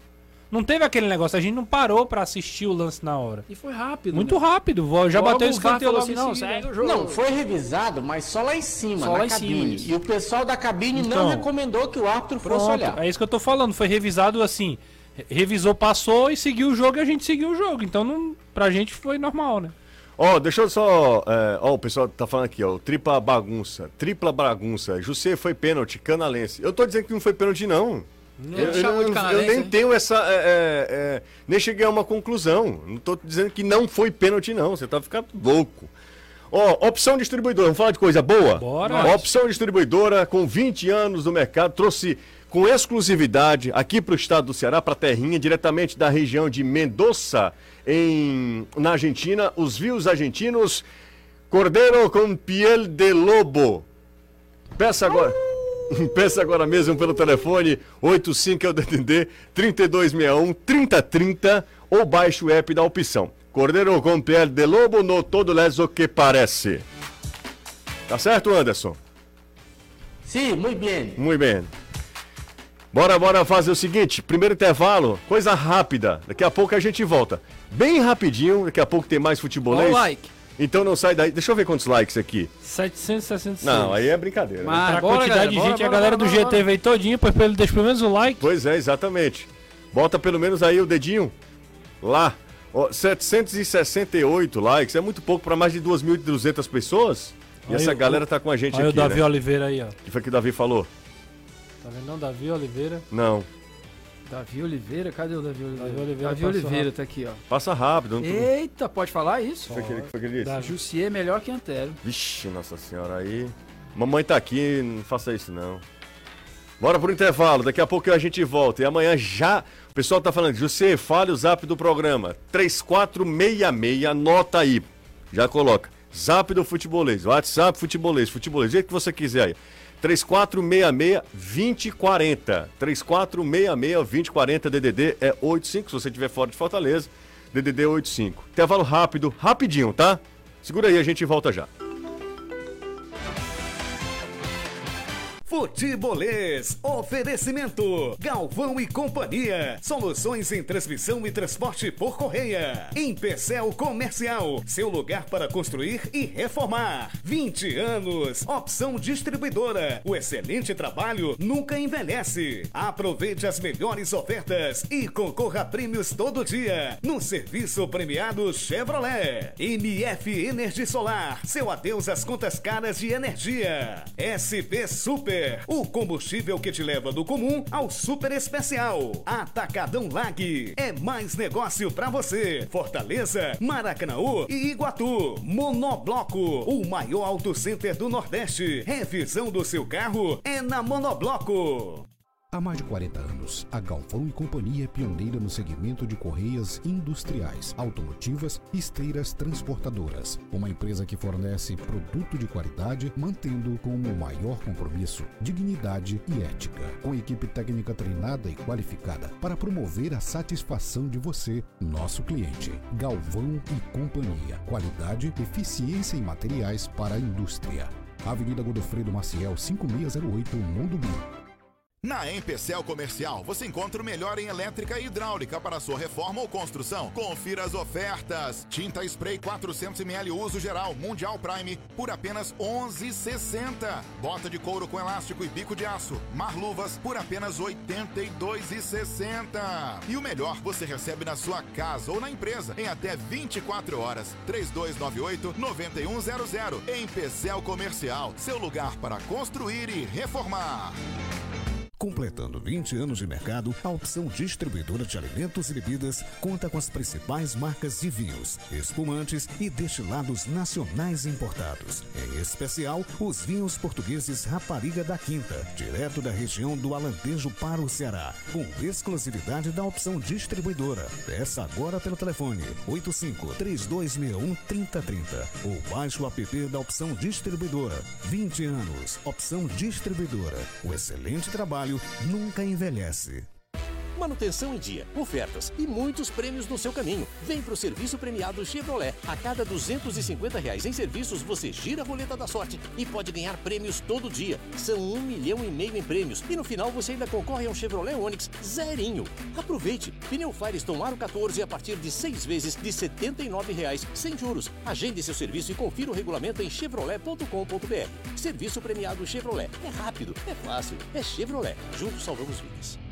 Não teve aquele negócio, a gente não parou pra assistir o lance na hora. E foi rápido. Muito né? rápido, já Logo bateu o escanteio logo assim, em não, segue o jogo. Não, foi revisado, mas só lá em cima, Só na lá em cima, cabine. isso. e o pessoal da cabine Então. não recomendou que o árbitro fosse Pronto, olhar. é isso que eu tô falando, foi revisado assim. re- Revisou, passou e seguiu o jogo e a gente seguiu o jogo. Então não, pra gente foi normal, né? Ó, deixa eu só. é, Ó, o pessoal tá falando aqui, ó. Tripla bagunça. Tripla bagunça. José foi pênalti, canalense. Eu tô dizendo que não foi pênalti, não. Eu, eu eu nem hein? tenho essa. é, é, é, nem cheguei a uma conclusão. Não tô dizendo que não foi pênalti, não. Você tá ficando louco. Ó, opção distribuidora, vamos falar de coisa boa? Bora. Opção distribuidora, com 20 anos no mercado, trouxe com exclusividade aqui para o estado do Ceará, para Terrinha, diretamente da região de Mendoza, em, na Argentina, os vios argentinos Cordeiro com piel de lobo. Peça agora. Peça agora mesmo pelo telefone 85 é o DDD 3261 3030 ou baixe o app da opção. Cordeiro com pele de lobo no todo leso que parece. Tá certo, Anderson? Sim, muito bem. Muito bem. Bora, bora fazer o seguinte: primeiro intervalo, coisa rápida. Daqui a pouco a gente volta. Bem rapidinho, daqui a pouco tem mais futebolês. Ó o like. Então não sai daí. Deixa eu ver quantos likes aqui. 766. Não, aí é brincadeira. né? Mas Pra bora, quantidade galera, de bora, gente, a bora, galera bora, do bora, GT veio todinho, pois ele deixa pelo menos o like. Pois é, exatamente. Bota pelo menos aí o dedinho lá. Ó, 768 likes, é muito pouco para mais de 2.200 pessoas. E Aí essa o- galera tá com a gente Olha aqui, o Davi né? Oliveira aí, ó. O que foi que o Davi falou? Tá vendo não? Davi Oliveira. Não, Davi Oliveira, cadê o Davi Oliveira? Davi Oliveira Davi Oliveira tá aqui, ó. passa rápido. Não... Eita, pode falar isso? Foi que, ele- foi que ele disse? Jussier é melhor que Antero. Vixe, nossa senhora, aí. Mamãe tá aqui, não faça isso não. Bora pro intervalo, daqui a pouco a gente volta. E amanhã já. O pessoal tá falando, José, fale o zap do programa. 3466, anota aí. Já coloca. Zap do futebolês, WhatsApp futebolês, futebolês, do jeito que você quiser aí. 3466-2040. 3466-2040, DDD é 85, se você estiver fora de Fortaleza. DDD 85. Intervalo rápido, rapidinho, tá? Segura aí, a gente volta já. Futebolês, oferecimento, Galvão e Companhia, soluções em transmissão e transporte por correia, Empecel Comercial, seu lugar para construir e reformar, 20 anos, opção distribuidora, o excelente trabalho nunca envelhece, aproveite as melhores ofertas e concorra a prêmios todo dia, no serviço premiado Chevrolet, MF Energia Solar, seu adeus às contas caras de energia, SP Super, o combustível que te leva do comum ao super especial. Atacadão Lag, é mais negócio pra você. Fortaleza, Maracanaú e Iguatu. Monobloco, o maior auto center do Nordeste. Revisão do seu carro é na Monobloco. Há mais de 40 anos, a Galvão e Companhia é pioneira no segmento de correias industriais, automotivas e esteiras transportadoras. Uma empresa que fornece produto de qualidade, mantendo como maior compromisso dignidade e ética. Com equipe técnica treinada e qualificada para promover a satisfação de você, nosso cliente. Galvão e Companhia. Qualidade, eficiência em materiais para a indústria. Avenida Godofredo Maciel, 5608, Mundo Bim. Na Empecel Comercial, você encontra o melhor em elétrica e hidráulica para sua reforma ou construção. Confira as ofertas. Tinta spray 400ml uso geral Mundial Prime por apenas 11,60. Bota de couro com elástico e bico de aço. Mar luvas por apenas 82,60. E o melhor, você recebe na sua casa ou na empresa em até 24 horas. 3298-9100. Empecel Comercial, seu lugar para construir e reformar. Completando 20 anos de mercado, a opção distribuidora de alimentos e bebidas conta com as principais marcas de vinhos, espumantes e destilados nacionais importados. Em especial, os vinhos portugueses Rapariga da Quinta, direto da região do Alentejo para o Ceará, com exclusividade da opção distribuidora. Peça agora pelo telefone 85 3261 3030 ou baixe o app da opção distribuidora. 20 anos, opção distribuidora. O excelente trabalho nunca envelhece. Manutenção em dia, ofertas e muitos prêmios no seu caminho. Vem pro serviço premiado Chevrolet. A cada 250 reais em serviços, você gira a roleta da sorte e pode ganhar prêmios todo dia. São um milhão e meio em prêmios. E no final você ainda concorre a um Chevrolet Onix zerinho. Aproveite! Pneu Firestone Aro 14 a partir de seis vezes de 79 reais, sem juros. Agende seu serviço e confira o regulamento em chevrolet.com.br. Serviço premiado Chevrolet. É rápido, é fácil, é Chevrolet. Juntos salvamos vidas.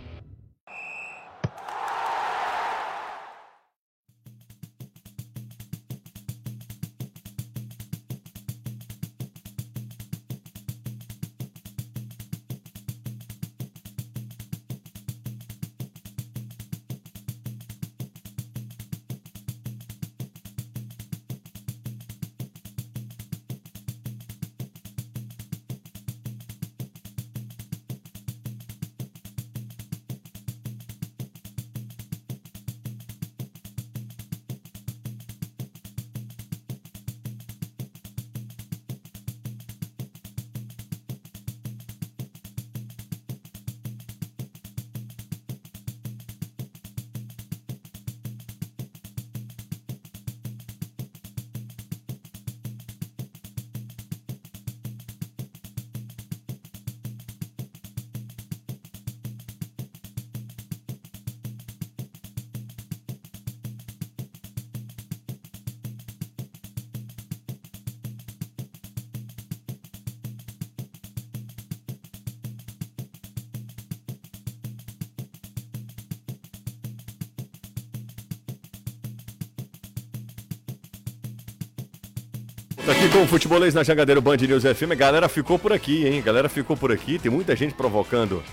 Com o Futebolês na Jangadeiro Band News FM. Galera ficou por aqui, hein? Galera ficou por aqui. Tem muita gente provocando.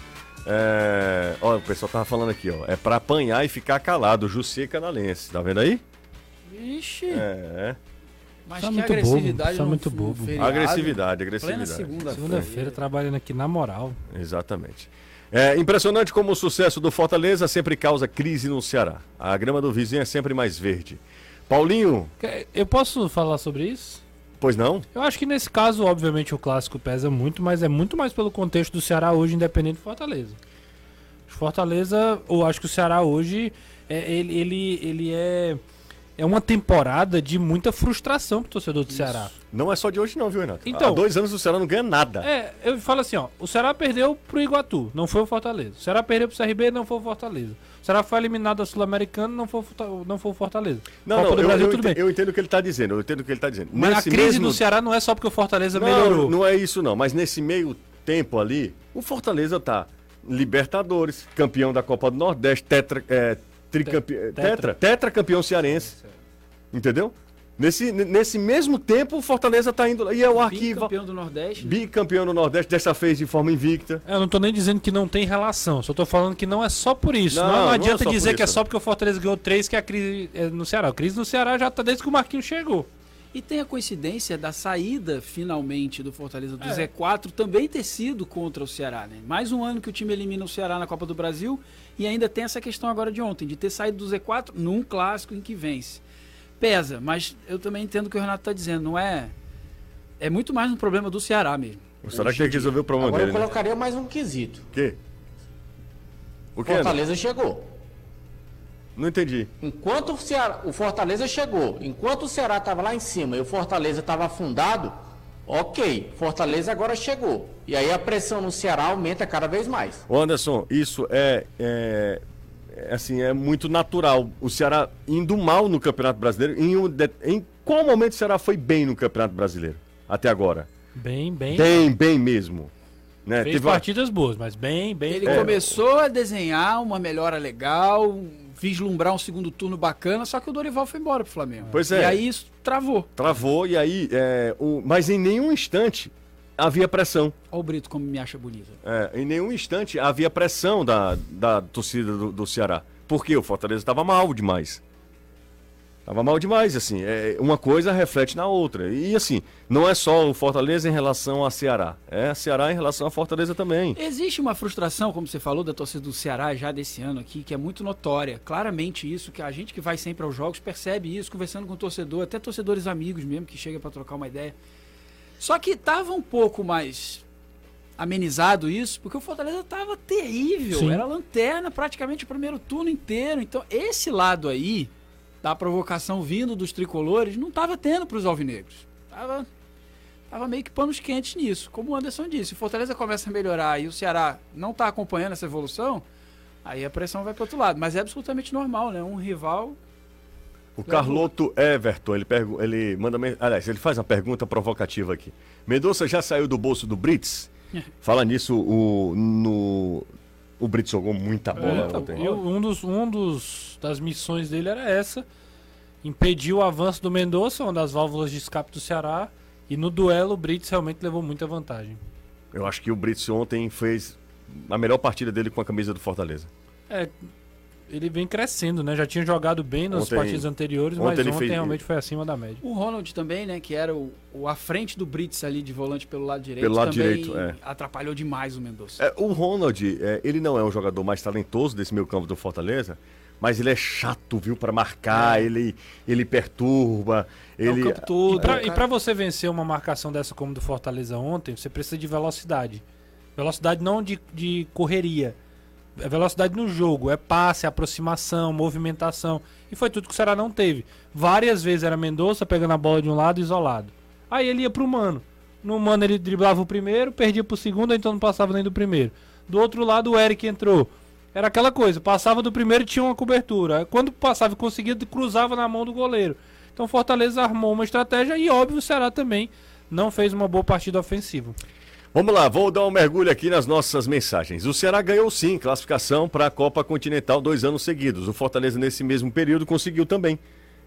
É... Ó, o pessoal tava falando aqui, ó. É pra apanhar e ficar calado. Jussier Canalense. Tá vendo aí? Vixe. É. Mas Só que muito agressividade bobo, muito bobo. feriado. Agressividade, agressividade. segunda-feira. Segunda-feira trabalhando aqui na moral. Exatamente. É impressionante como o sucesso do Fortaleza sempre causa crise no Ceará. A grama do vizinho é sempre mais verde. Paulinho, Eu posso falar sobre isso? Pois não? Eu acho que nesse caso, obviamente, o clássico pesa muito, mas é muito mais pelo contexto do Ceará hoje, independente do Fortaleza. Fortaleza, eu acho que o Ceará hoje, é, ele, ele, ele é, é uma temporada de muita frustração pro torcedor do Ceará. Não é só de hoje não, viu, Renato? Então- Há dois anos o Ceará não ganha nada. É, eu falo assim, ó, o Ceará perdeu pro Iguatu, não foi o Fortaleza. O Ceará perdeu pro CRB, não foi o Fortaleza. O Ceará foi eliminado da Sul-Americana, não foi, não foi o Fortaleza. Não, Copa não, do eu, Brasil, eu tudo bem. eu entendo o que ele está dizendo, eu entendo o que ele está dizendo. Mas Nesse a crise mesmo- do Ceará não é só porque o Fortaleza não, melhorou. Não é isso não, mas nesse meio tempo ali, o Fortaleza tá Libertadores, campeão da Copa do Nordeste, tetra, é, tricampe... Tetra. tetra, tetra campeão cearense. Entendeu? Nesse, nesse mesmo tempo, o Fortaleza tá indo lá. E é o arquivo. Bicampeão do Nordeste. Bicampeão no Nordeste, dessa vez de forma invicta. Eu não tô nem dizendo que não tem relação, só tô falando que não é só por isso. Não, Não, não é adianta só por dizer que é só porque o Fortaleza ganhou três que a crise é no Ceará. A crise no Ceará já tá desde que o Marquinhos chegou. E tem a coincidência da saída, finalmente, do Fortaleza do É. Z4 também ter sido contra o Ceará, né? Mais um ano que o time elimina o Ceará na Copa do Brasil e ainda tem essa questão agora de ontem, de ter saído do Z4 num clássico em que vence. Pesa, mas eu também entendo o que o Renato está dizendo, não é... É muito mais um problema do Ceará mesmo. O Ceará que tem que resolver o problema Agora eu dele, né? colocaria mais um quesito. O quê? O quê? Fortaleza chegou. Não entendi. Enquanto o, Ceará, o Fortaleza chegou, enquanto o Ceará estava lá em cima e o Fortaleza estava afundado, Ok, Fortaleza agora chegou. E aí a pressão no Ceará aumenta cada vez mais. Ô Anderson, isso é, é, assim, é muito natural. O Ceará indo mal no Campeonato Brasileiro. Em, um de- em qual momento o Ceará foi bem no Campeonato Brasileiro? Até agora. Bem, bem. Bem, bem mesmo. Né? Fez Teve uma- partidas boas, mas bem, bem. Ele É. começou a desenhar uma melhora legal, vislumbrar um segundo turno bacana, só que o Dorival foi embora pro Flamengo. Pois é. E aí isso travou. Travou e aí. é, o, mas em nenhum instante havia pressão. Olha o Brito como me acha bonito. É, em nenhum instante havia pressão da, da torcida do, do Ceará. Porque o Fortaleza estava mal demais. Estava mal demais, assim. É, uma coisa reflete na outra. E assim, não é só o Fortaleza em relação a Ceará. É a Ceará em relação a Fortaleza também. Existe uma frustração, como você falou, da torcida do Ceará já desse ano aqui, que é muito notória. Claramente isso, que a gente que vai sempre aos jogos percebe isso, conversando com o torcedor, até torcedores amigos mesmo, que chega para trocar uma ideia. Só que tava um pouco mais amenizado isso, porque o Fortaleza tava terrível. Sim. Era lanterna praticamente o primeiro turno inteiro. Então, esse lado aí, da provocação vindo dos tricolores, não tava tendo para os alvinegros. Tava, tava meio que panos quentes nisso. Como o Anderson disse, se o Fortaleza começa a melhorar e o Ceará não tá acompanhando essa evolução, aí a pressão vai para outro lado. Mas é absolutamente normal, né? Um rival O Carloto Everton, ele, pergu- ele manda. men- Aliás, ele faz uma pergunta provocativa aqui. Mendonça já saiu do bolso do Brits? Fala nisso, o, no, o Brits jogou muita bola É, ontem. e um dos, um dos das missões dele era essa: impedir o avanço do Mendonça, uma das válvulas de escape do Ceará. E no duelo o Brits realmente levou muita vantagem. Eu acho que o Brits ontem fez a melhor partida dele com a camisa do Fortaleza. É, ele vem crescendo, né? Já tinha jogado bem nas Ontem- partidas anteriores, ontem mas ele ontem fez- realmente foi acima da média. O Ronald também, né, que era o, o à frente do Brits ali de volante pelo lado direito, Pelo lado também direito, é. atrapalhou demais o Mendonça. É, o Ronald, é, ele não é um jogador mais talentoso desse meio campo do Fortaleza, mas ele é chato, viu, para marcar, ele, ele perturba, ele... E pra, e pra você vencer uma marcação dessa como do Fortaleza ontem, você precisa de velocidade. Velocidade não de, de correria. É velocidade no jogo, é passe, aproximação, movimentação. E foi tudo que o Ceará não teve. Várias vezes era Mendonça pegando a bola de um lado isolado. Aí ele ia pro Mano. No Mano ele driblava o primeiro, perdia pro segundo, então não passava nem do primeiro. Do outro lado o Eric entrou. Era aquela coisa, passava do primeiro tinha uma cobertura. Quando passava e conseguia, cruzava na mão do goleiro. Então Fortaleza armou uma estratégia e óbvio o Ceará também não fez uma boa partida ofensiva. Vamos lá, vou dar um mergulho aqui nas nossas mensagens. O Ceará ganhou sim classificação para a Copa Continental dois anos seguidos. O Fortaleza, nesse mesmo período, conseguiu também.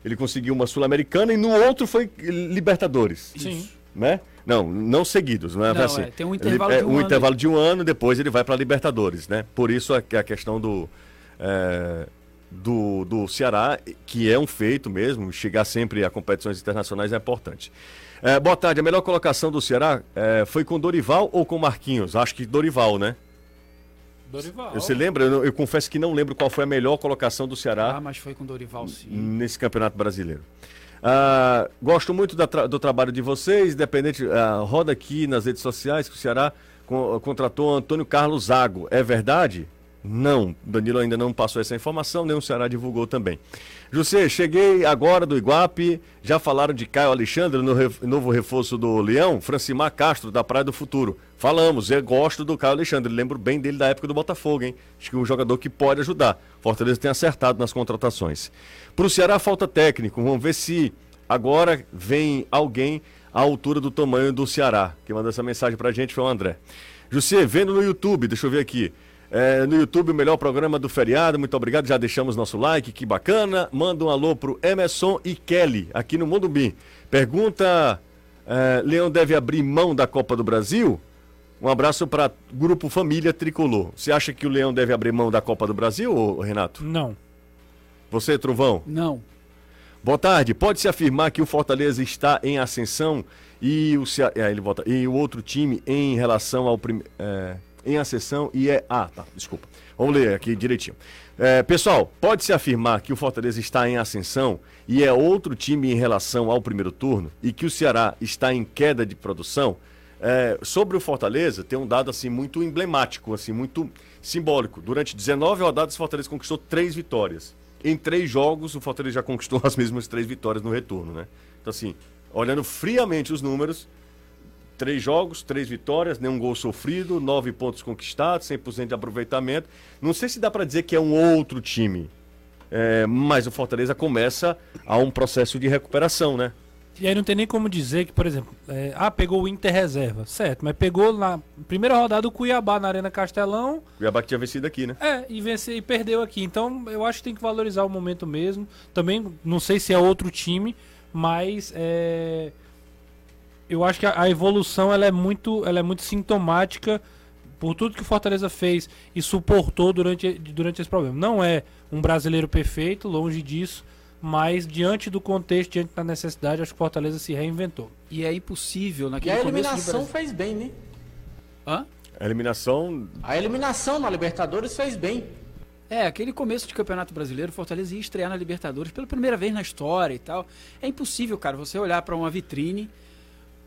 Ele conseguiu uma Sul-Americana e no outro foi Libertadores. Sim. Né? Não, não seguidos, não é Não, assim. é, tem um Ele- intervalo é, de um ano intervalo de um ano, depois ele vai para Libertadores, né? Por isso a, a questão do, é, do, do Ceará, que é um feito mesmo, chegar sempre a competições internacionais é importante. É, boa tarde, a melhor colocação do Ceará é, foi com Dorival ou com Marquinhos? Acho que Dorival, né? Dorival. Você lembra? Eu, eu confesso que não lembro qual foi a melhor colocação do Ceará Ah, mas foi com Dorival sim. nesse Campeonato Brasileiro. Ah, gosto muito tra- do trabalho de vocês, independente, ah, roda aqui nas redes sociais que o Ceará con- contratou Antônio Carlos Zago. É verdade? Não, Danilo ainda não passou essa informação, nem o Ceará divulgou também. José, cheguei agora do Iguape, já falaram de Caio Alexandre no novo reforço do Leão, Francimar Castro, da Praia do Futuro. Falamos, eu gosto do Caio Alexandre, lembro bem dele da época do Botafogo, hein? Acho que é um jogador que pode ajudar. Fortaleza tem acertado nas contratações. Para o Ceará falta técnico, vamos ver se agora vem alguém à altura do tamanho do Ceará. Quem mandou essa mensagem pra gente foi o André. José, vendo no YouTube, deixa eu ver aqui. É, no YouTube, o melhor programa do feriado. Muito obrigado, já deixamos nosso like, que bacana. Manda um alô pro Emerson e Kelly, aqui no Mundo Bim. Pergunta: é, Leão deve abrir mão da Copa do Brasil? Um abraço para Grupo Família Tricolor. Você acha que o Leão deve abrir mão da Copa do Brasil, Renato? Não. Você, Trovão? Não. Boa tarde. Pode-se afirmar que o Fortaleza está em ascensão e o, Cea... é, ele volta. e o outro time em relação ao primeiro. Em ascensão e é. Ah, tá, desculpa. Vamos ler aqui direitinho. É, pessoal, pode-se afirmar que o Fortaleza está em ascensão e é outro time em relação ao primeiro turno e que o Ceará está em queda de produção? É, sobre o Fortaleza, tem um dado assim muito emblemático, assim muito simbólico. Durante 19 rodadas, o Fortaleza conquistou três vitórias. Em três jogos, o Fortaleza já conquistou as mesmas três vitórias no retorno, né? Então, assim, olhando friamente os números, três jogos, três vitórias, nenhum gol sofrido, nove pontos conquistados, 100% de aproveitamento. Não sei se dá para dizer que é um outro time, é, mas o Fortaleza começa a um processo de recuperação, né? E aí não tem nem como dizer que, por exemplo, é, ah, pegou o Inter reserva, certo, mas pegou na primeira rodada o Cuiabá na Arena Castelão. Cuiabá que tinha vencido aqui, né? É, e, vence, e perdeu aqui. Então eu acho que tem que valorizar o momento mesmo. Também não sei se é outro time, mas é, eu acho que a, a evolução ela é, muito, ela é muito sintomática por tudo que o Fortaleza fez e suportou durante, durante esse problema. Não é um brasileiro perfeito, longe disso mas diante do contexto, diante da necessidade, acho que o Fortaleza se reinventou. E é impossível E naquele a começo de eliminação fez bem, né? Hã? A eliminação. A eliminação na Libertadores fez bem. É, aquele começo de Campeonato Brasileiro, o Fortaleza ia estrear na Libertadores pela primeira vez na história e tal. É impossível, cara, você olhar para uma vitrine,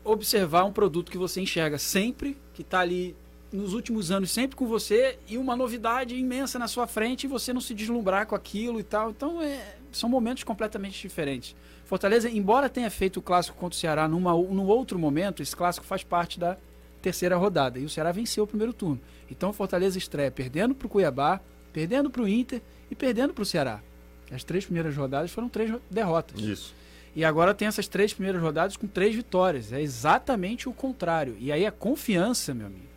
observar um produto que você enxerga sempre, que tá ali nos últimos anos sempre com você e uma novidade imensa na sua frente e você não se deslumbrar com aquilo e tal. Então, é, são momentos completamente diferentes. Fortaleza, embora tenha feito o clássico contra o Ceará numa, num outro momento, esse clássico faz parte da terceira rodada e o Ceará venceu o primeiro turno. Então, Fortaleza estreia perdendo para o Cuiabá, perdendo para o Inter e perdendo para o Ceará. As três primeiras rodadas foram três ro- derrotas. Isso. E agora tem essas três primeiras rodadas com três vitórias. É exatamente o contrário. E aí a confiança, meu amigo.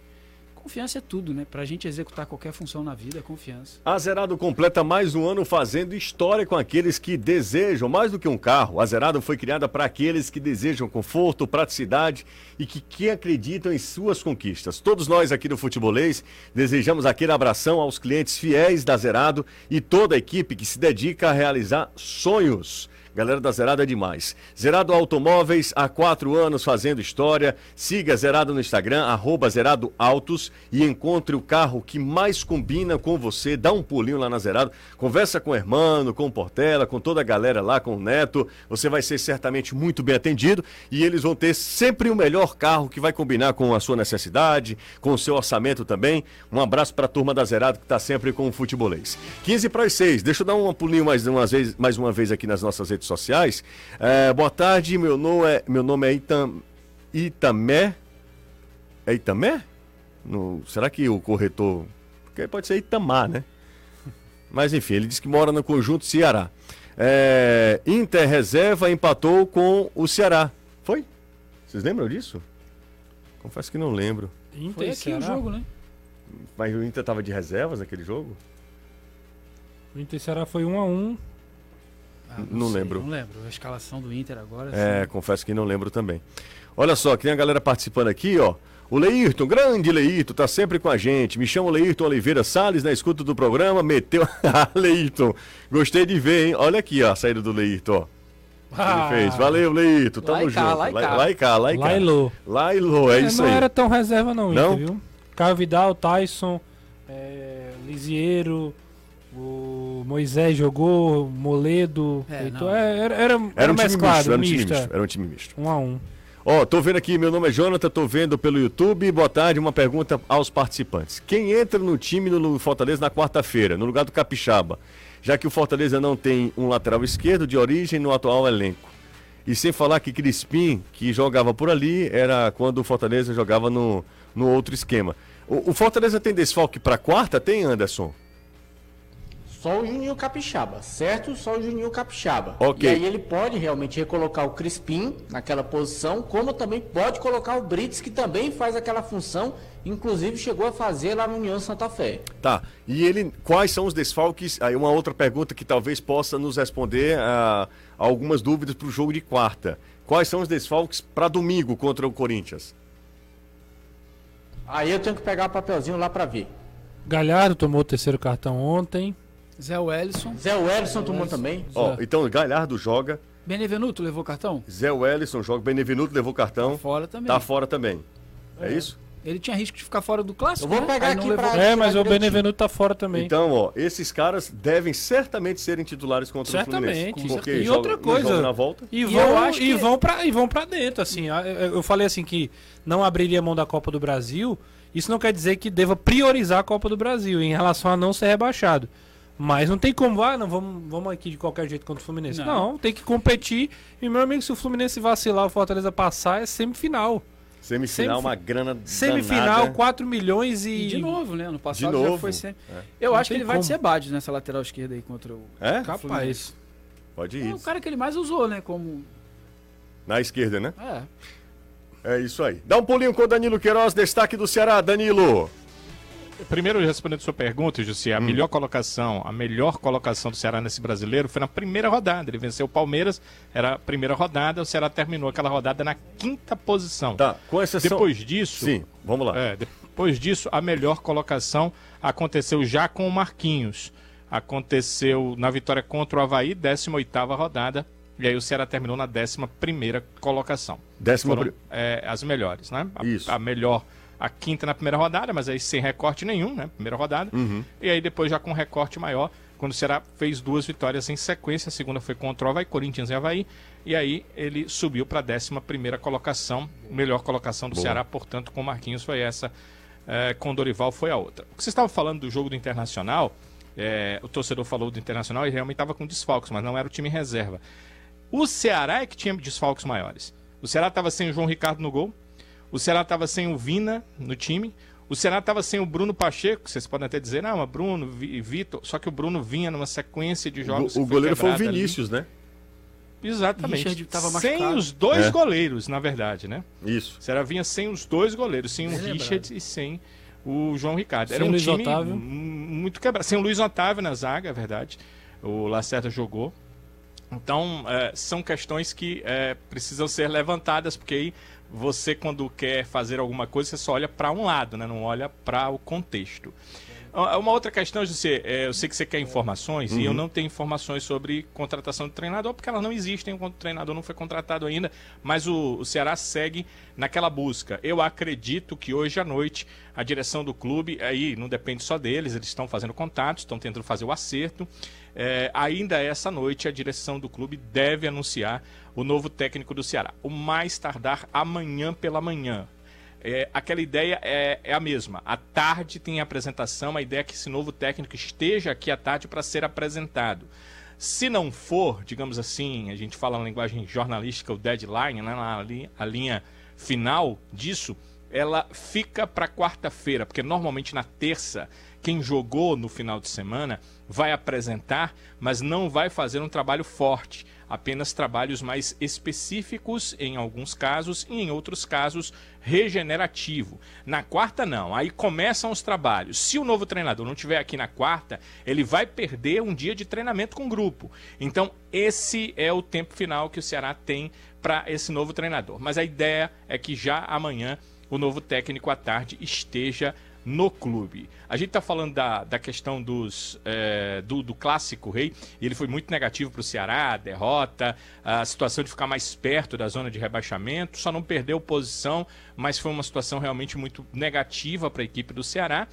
Confiança é tudo, né? Pra gente executar qualquer função na vida é confiança. A Zerado completa mais um ano fazendo história com aqueles que desejam mais do que um carro. A Zerado foi criada para aqueles que desejam conforto, praticidade e que, que acreditam em suas conquistas. Todos nós aqui do Futebolês desejamos aquele abração aos clientes fiéis da Zerado e toda a equipe que se dedica a realizar sonhos. Galera da Zerado é demais. Zerado Automóveis, há quatro anos fazendo história. Siga Zerado no Instagram, arroba Zerado Autos e encontre o carro que mais combina com você. Dá um pulinho lá na Zerado. Conversa com o Hermano, com o Portela, com toda a galera lá, com o Neto. Você vai ser certamente muito bem atendido e eles vão ter sempre o melhor carro que vai combinar com a sua necessidade, com o seu orçamento também. Um abraço para a turma da Zerado que está sempre com o futebolês. 15 para as 6. Deixa eu dar um pulinho mais uma vez, mais uma vez aqui nas nossas redes sociais. É, boa tarde, meu nome é, meu nome é Itam, Itamé. É Itamé? No, será que o corretor. Porque pode ser Itamar, né? Mas enfim, ele disse que mora no conjunto Ceará. É, Inter reserva empatou com o Ceará. Foi? Vocês lembram disso? Confesso que não lembro. Inter Foi aqui o Ceará? jogo, né? Mas o Inter tava de reservas naquele jogo? O Inter e Ceará foi 1 a 1 Ah, Não sei, lembro. Não lembro. A escalação do Inter agora. É, assim, confesso que não lembro também. Olha só, que tem a galera participando aqui, ó. O Leirton, grande Leirton, tá sempre com a gente. Me chamo Leirton Oliveira Salles, na escuta do programa, meteu. Ah, Leirton, gostei de ver, hein? Olha aqui, ó, a saída do Leirton, ó. Ah, Ele fez. Valeu, Leirton, tamo Lá e junto. cá, lá e cá. Lá e cá, lá e cá. Lailô. Lá e Lô, é, isso não aí. era tão reserva não, Não? Inter, viu? Caio Vidal, Tyson, é, Lisieiro, o Moisés jogou, Moledo. É, então, é, era, era, Era um time mesclado, misto, era um time misto, misto. Era um time misto. Um a um. Ó, tô vendo aqui, meu nome é Jonathan, tô vendo pelo YouTube. Boa tarde, uma pergunta aos participantes. Quem entra no time no Fortaleza na quarta-feira, no lugar do Capixaba? Já que o Fortaleza não tem um lateral esquerdo de origem no atual elenco. E sem falar que Crispim, que jogava por ali, era quando o Fortaleza jogava no, no outro esquema. O, o Fortaleza tem desfalque pra quarta? Tem, Anderson? Só o Juninho Capixaba, certo? Só o Juninho Capixaba. Ok. E aí ele pode realmente recolocar o Crispim naquela posição, como também pode colocar o Brits, que também faz aquela função, inclusive chegou a fazer lá no União Santa Fé. Tá. E ele, quais são os desfalques? Aí uma outra pergunta que talvez possa nos responder a, a algumas dúvidas para o jogo de quarta. Quais são os desfalques para domingo contra o Corinthians? Aí eu tenho que pegar o papelzinho lá pra ver. Galhardo tomou o terceiro cartão ontem. Zé Wellison. Zé Wellison tomou também. Ó, então Galhardo joga, Benevenuto levou cartão? Zé Wellison joga, Benevenuto levou cartão, Fora também. tá fora também. É, isso? Ele tinha risco de ficar fora do clássico. Eu vou né? pegar aqui levou. pra- É, mas o. Benevenuto tá fora também. Então, ó, esses caras devem certamente serem titulares contra o Fluminense. Certamente. Porque E joga- outra coisa. na volta. E E vão, eu acho e que- vão pra, e vão pra dentro, assim. a- Eu eu falei assim que não abriria mão da Copa do Brasil. Isso não quer dizer que deva priorizar a Copa do Brasil em relação a não ser rebaixado. Mas não tem como, ah, não, vamos, vamos aqui de qualquer jeito contra o Fluminense. Não. Não. tem que competir. E, meu amigo, se o Fluminense vacilar, o Fortaleza passar, é semifinal. Semifinal, uma grana Semifinal, danada. 4 milhões e... E de novo, né? No passado De já novo. foi sempre. É. Eu Não acho que ele vai de como. Sebadios nessa lateral esquerda aí contra o. É? Capaz. Pode É ir. o cara que ele mais usou, né? Como. Na esquerda, né? É. É isso aí. Dá um pulinho com o Danilo Queiroz, destaque do Ceará. Danilo. Primeiro, respondendo sua pergunta, Jussi, Hum. a melhor colocação, a melhor colocação do Ceará nesse brasileiro foi na primeira rodada. Ele venceu o Palmeiras, era a primeira rodada, o Ceará terminou aquela rodada na quinta posição. Tá, com exceção... Depois disso. Sim, vamos lá. É, depois disso, a melhor colocação aconteceu já com o Marquinhos. Aconteceu na vitória contra o Havaí, 18 rodada. E aí o Ceará terminou na 11 colocação. Décima Foram, pri- é, as melhores, né? A, Isso. a melhor, a quinta na primeira rodada, mas aí sem recorte nenhum, né? Primeira rodada. Uhum. E aí depois já com recorte maior, quando o Ceará fez duas vitórias em sequência. A segunda foi contra o Havaí, Corinthians e Havaí. E aí ele subiu para a 11 colocação. Melhor colocação do Boa. Ceará, portanto, com o Marquinhos foi essa. é, com o Dorival foi a outra. O que vocês estavam falando do jogo do Internacional, é, o torcedor falou do Internacional e realmente estava com desfalques, mas não era o time reserva. O Ceará é que tinha desfalques maiores. O Ceará estava sem o João Ricardo no gol. O Ceará estava sem o Vina no time. O Ceará estava sem o Bruno Pacheco. Vocês podem até dizer, não, mas Bruno, Vi- Vitor. Só que o Bruno vinha numa sequência de O, jogos. go- o que goleiro foi o quebrada ali. Vinícius, né? Exatamente. Sem os dois É. goleiros, na verdade, né? Isso. O Ceará vinha sem os dois goleiros, sem o. Richard e sem o João Ricardo. Sem Era o um Luiz time Otávio. muito quebrado. Sem o Luiz Otávio na zaga, é verdade. O Lacerda jogou. Então, é, são questões que é, precisam ser levantadas, porque aí você, quando quer fazer alguma coisa, você só olha para um lado, né? não olha para o contexto. Ah, Uma outra questão, José, é, eu sei que você quer informações e eu Uhum. não tenho informações sobre contratação de treinador, porque elas não existem, o treinador não foi contratado ainda, mas o, o Ceará segue naquela busca. Eu acredito que hoje à noite a direção do clube, aí não depende só deles, eles estão fazendo contatos, estão tentando fazer o acerto. É, ainda essa noite a direção do clube deve anunciar o novo técnico do Ceará. O mais tardar amanhã pela manhã. É, aquela ideia é, é a mesma. À tarde tem a apresentação, a ideia é que esse novo técnico esteja aqui à tarde para ser apresentado. Se não for, digamos assim, a gente fala na linguagem jornalística, o deadline, né, na linha, a linha final disso, ela fica para quarta-feira, porque normalmente na terça, quem jogou no final de semana vai apresentar, mas não vai fazer um trabalho forte, apenas trabalhos mais específicos em alguns casos e em outros casos regenerativo. Na quarta não, aí começam os trabalhos. Se o novo treinador não estiver aqui na quarta, ele vai perder um dia de treinamento com o grupo. Então, esse é o tempo final que o Ceará tem para esse novo treinador. Mas a ideia é que já amanhã o novo técnico à tarde esteja no clube. A gente está falando da, da questão dos, eh, do, do clássico rei, e ele foi muito negativo para o Ceará, a derrota, a situação de ficar mais perto da zona de rebaixamento, só não perdeu posição, mas foi uma situação realmente muito negativa para a equipe do Ceará.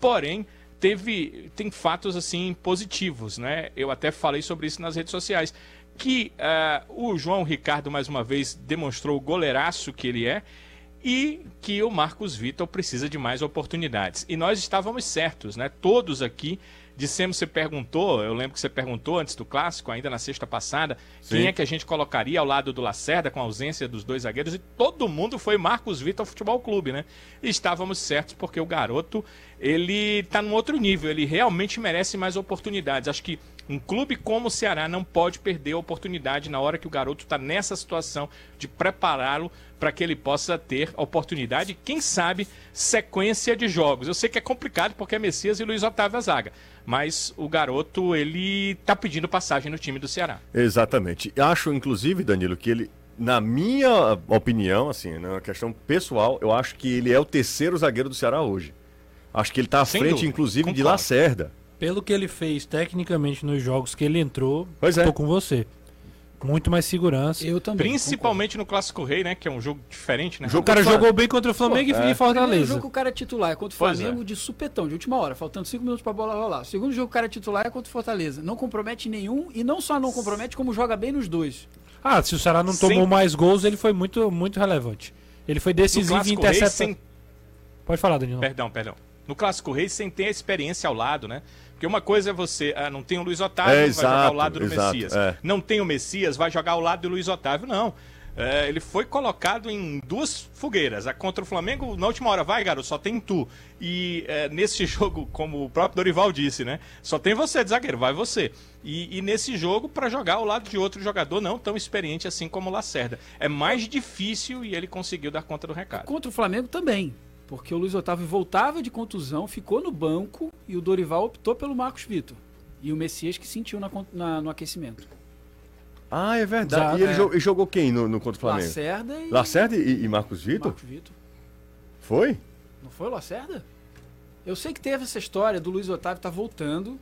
Porém, teve tem fatos assim positivos, né? Eu até falei sobre isso nas redes sociais. Que ah, o João Ricardo, mais uma vez, demonstrou o goleiraço que ele é e que o Marcos Vitor precisa de mais oportunidades. E nós estávamos certos, né? Todos aqui dissemos, você perguntou, eu lembro que você perguntou antes do clássico, ainda na sexta passada, quem Sim. é que a gente colocaria ao lado do Lacerda com a ausência dos dois zagueiros e todo mundo foi Marcos Vitor Futebol Clube, né? E estávamos certos porque o garoto, ele tá num outro nível, ele realmente merece mais oportunidades. Acho que um clube como o Ceará não pode perder a oportunidade na hora que o garoto está nessa situação de prepará-lo para que ele possa ter a oportunidade, quem sabe, sequência de jogos. Eu sei que é complicado porque é Messias e Luiz Otávio a zaga, mas o garoto, ele tá pedindo passagem no time do Ceará. Exatamente. Acho, inclusive, Danilo, que ele, na minha opinião, assim, na questão pessoal, eu acho que ele é o terceiro zagueiro do Ceará hoje. Acho que ele está à Sem frente, dúvida, inclusive, de concordo. Lacerda. Pelo que ele fez tecnicamente nos jogos que ele entrou, Pois é. tô com você. Muito mais segurança. Eu também. Principalmente no Clássico Rei, né, que é um jogo diferente, né? O cara jogou bem contra o Flamengo Pô, e é. Fortaleza. Primeiro jogo que o cara é titular é contra o Pois Flamengo de supetão, de última hora, faltando cinco minutos pra bola rolar. O segundo jogo o cara é titular é contra o Fortaleza. Não compromete nenhum e não só não compromete, como joga bem nos dois. Ah, se o Ceará não Sem- tomou mais gols, ele foi muito, muito relevante. Ele foi decisivo Rei, interceptar. sem Pode falar, Danilo. Perdão, perdão. No Clássico Rei, sem ter a experiência ao lado, né? Porque uma coisa é você, ah, não tem o Luiz Otávio, É, vai jogar ao lado do exato, Messias. é. Não tem o Messias, vai jogar ao lado do Luiz Otávio, não. é, ele foi colocado em duas fogueiras. A contra o Flamengo, na última hora, vai, garoto, só tem tu. E é, nesse jogo, como o próprio Dorival disse, né? Só tem você de zagueiro, vai você. E, e nesse jogo, para jogar ao lado de outro jogador não tão experiente assim como o Lacerda. É mais difícil e ele conseguiu dar conta do recado. Contra o Flamengo também. Porque o Luiz Otávio voltava de contusão, ficou no banco e o Dorival optou pelo Marcos Vitor. E o Messias que sentiu na, na- no aquecimento. Ah, é verdade. Exato, e ele é. jogou, jogou quem no, no contra o Flamengo? Lacerda e- Lacerda e, e Marcos Vitor? Marcos Vitor. Foi? Não foi o Lacerda? Eu sei que teve essa história do Luiz Otávio tá voltando.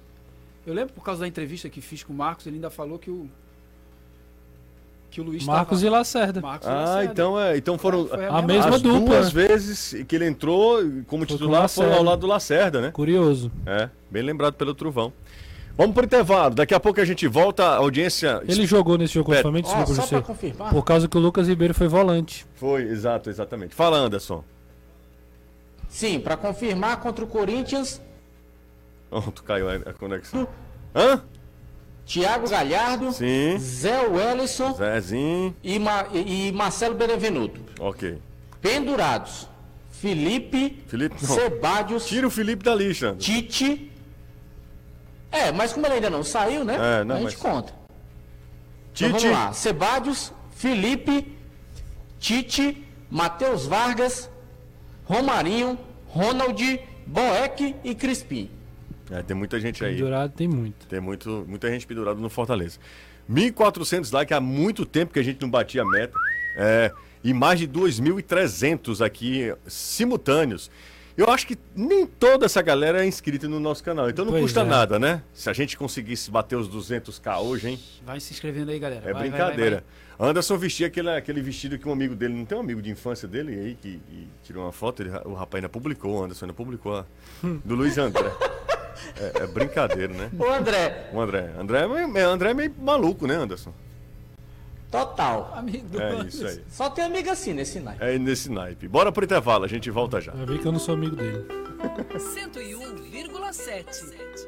Eu lembro por causa da entrevista que fiz com o Marcos, ele ainda falou que o que o Luiz Marcos tava- e Lacerda. Marcos e Ah, Lacerda. então, é, então foram foi A mesma as dupla. duas vezes que ele entrou como Foi titular foram ao lado do Lacerda, né? Curioso. É, bem lembrado pelo Truvão. Vamos pro intervalo. Daqui a pouco a gente volta. A audiência. Ele jogou nesse jogo contra o. Flamengo, desculpa, só pra confirmar. Por causa que o Lucas Ribeiro foi volante. Foi, exato, exatamente. Fala, Anderson. Sim, pra confirmar contra o Corinthians, Pronto, caiu a a conexão. Hã? Thiago Galhardo, Sim. Zé Wellison Zezinho. e, Ma- e- Marcelo Benevenuto. Ok. Pendurados. Felipe, Felipe. Sebadios, Tira o Felipe da lista. Tite. É, mas como ele ainda não saiu, né? É, não, a gente mas- conta. Então Tite. vamos lá. Sebadios, Felipe, Tite, Matheus Vargas, Romarinho, Ronald, Boeck e Crispim. É, tem muita gente aí. Pendurado tem muito. Tem muito, muita gente pendurada no Fortaleza. 1.400 likes, há muito tempo que a gente não batia a meta. É, e mais de 2.300 aqui simultâneos. Eu acho que nem toda essa galera é inscrita no nosso canal, então não Pois custa é. nada, né? Se a gente conseguisse bater os 200k hoje, hein? Vai se inscrevendo aí, galera. É Vai, brincadeira. vai, vai. Anderson vestia aquele, aquele vestido que um amigo dele, não tem um amigo de infância dele aí que tirou uma foto, ele- o rapaz ainda publicou, o Anderson ainda publicou, do Luiz André. É, é brincadeira, né? Ô André, O André. André é, meio, André é meio maluco, né, Anderson? total. Amigo do É Anderson. isso aí. Só tem amiga assim nesse naipe. É nesse naipe. Bora pro intervalo, a gente volta já. Já vi que eu não sou amigo dele. 101,7.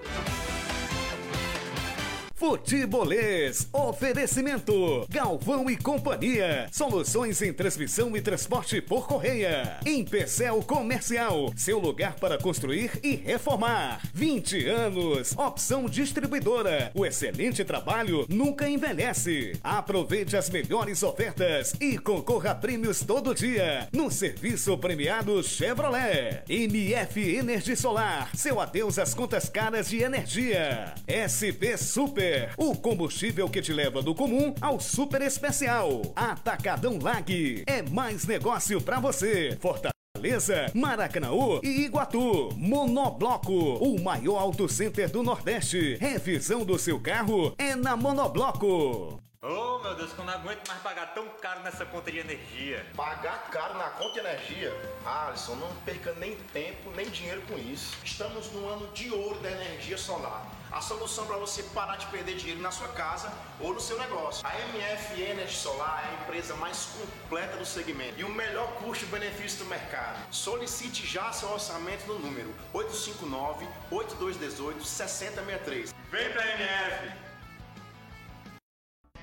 Futebolês, oferecimento, Galvão e Companhia, soluções em transmissão e transporte por correia, Empecel Comercial, seu lugar para construir e reformar, 20 anos, opção distribuidora, o excelente trabalho nunca envelhece, aproveite as melhores ofertas e concorra a prêmios todo dia, no serviço premiado Chevrolet, MF Energia Solar, seu adeus às contas caras de energia, SP Super, o combustível que te leva do comum ao super especial. Atacadão Lag, é mais negócio pra você. Fortaleza, Maracanaú e Iguatu. Monobloco, o maior auto center do Nordeste. Revisão do seu carro é na Monobloco. Oh meu Deus, que eu não aguento mais pagar tão caro nessa conta de energia. Pagar caro na conta de energia? Alisson, não perca nem tempo nem dinheiro com isso. Estamos no ano de ouro da energia solar. A solução para você parar de perder dinheiro na sua casa ou no seu negócio. A MF Energy Solar é a empresa mais completa do segmento e o melhor custo-benefício do mercado. Solicite já seu orçamento no número 859-8218-6063. Vem pra MF!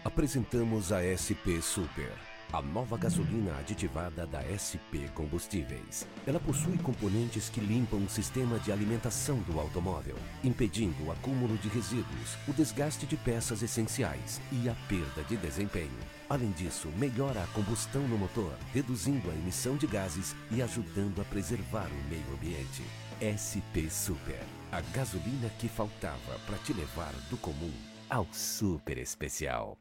Apresentamos a SP Super, a nova gasolina aditivada da SP Combustíveis. Ela possui componentes que limpam o sistema de alimentação do automóvel, impedindo o acúmulo de resíduos, o desgaste de peças essenciais e a perda de desempenho. Além disso, melhora a combustão no motor, reduzindo a emissão de gases e ajudando a preservar o meio ambiente. SP Super, a gasolina que faltava para te levar do comum ao super especial.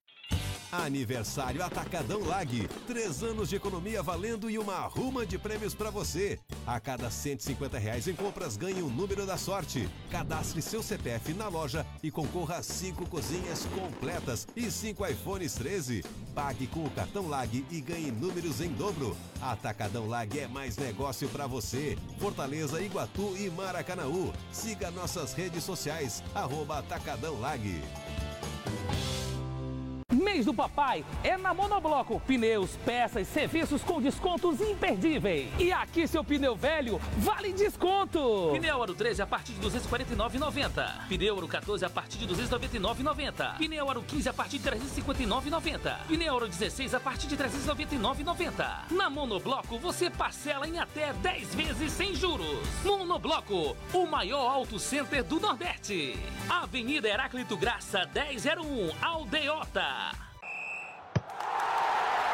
Aniversário Atacadão Lag. Três anos de economia valendo e uma ruma de prêmios para você. A cada 150 reais em compras, ganhe um número da sorte. Cadastre seu CPF na loja e concorra a cinco cozinhas completas e cinco iPhones 13. Pague com o cartão Lag e ganhe números em dobro. Atacadão Lag é mais negócio para você. Fortaleza, Iguatu e Maracanaú. Siga nossas redes sociais. Arroba Atacadão Lag. Mês do papai é na Monobloco. Pneus, peças, serviços com descontos imperdíveis. E aqui seu pneu velho vale desconto. Pneu Aro 13 a partir de 249,90. Pneu Aro 14 a partir de 299,90. Pneu Aro 15 a partir de 359,90. Pneu Aro 16 a partir de 399,90. Na Monobloco você parcela em até 10 vezes sem juros. Monobloco, o maior auto center do Nordeste. Avenida Heráclito Graça 1001, Aldeota. あ!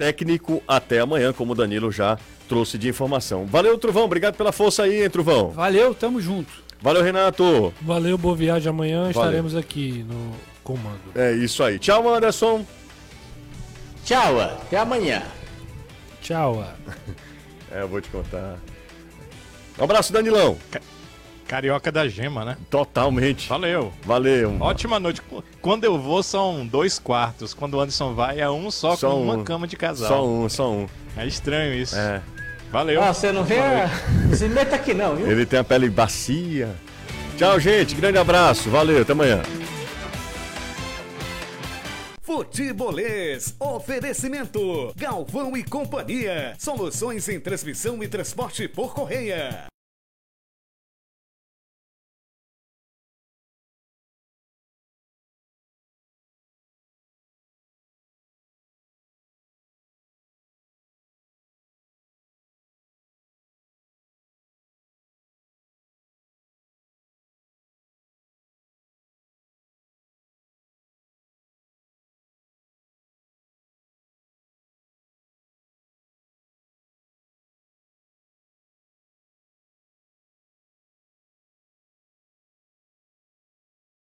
Técnico até amanhã, como o Danilo já trouxe de informação. Valeu, Truvão. Obrigado pela força aí, hein, Truvão. Valeu, tamo junto. Valeu, Renato. Valeu, boa viagem. Amanhã estaremos aqui no comando. É isso aí. Tchau, Anderson. Tchau, até amanhã. Tchau. é, eu vou te contar. Um abraço, Danilão. Carioca da Gema, né? Totalmente. Valeu. Valeu. Ótima noite. Quando eu vou, são dois quartos. Quando o Anderson vai, é um só, Só com uma um. cama de casal. Só um, só um. É estranho isso. É. Valeu. Ah, você não vê? Se meta aqui não, viu? Ele tem a pele bacia. Tchau, gente. Grande abraço. Valeu. Até amanhã. Futebolês, oferecimento, Galvão e Companhia, soluções em transmissão e transporte por correia.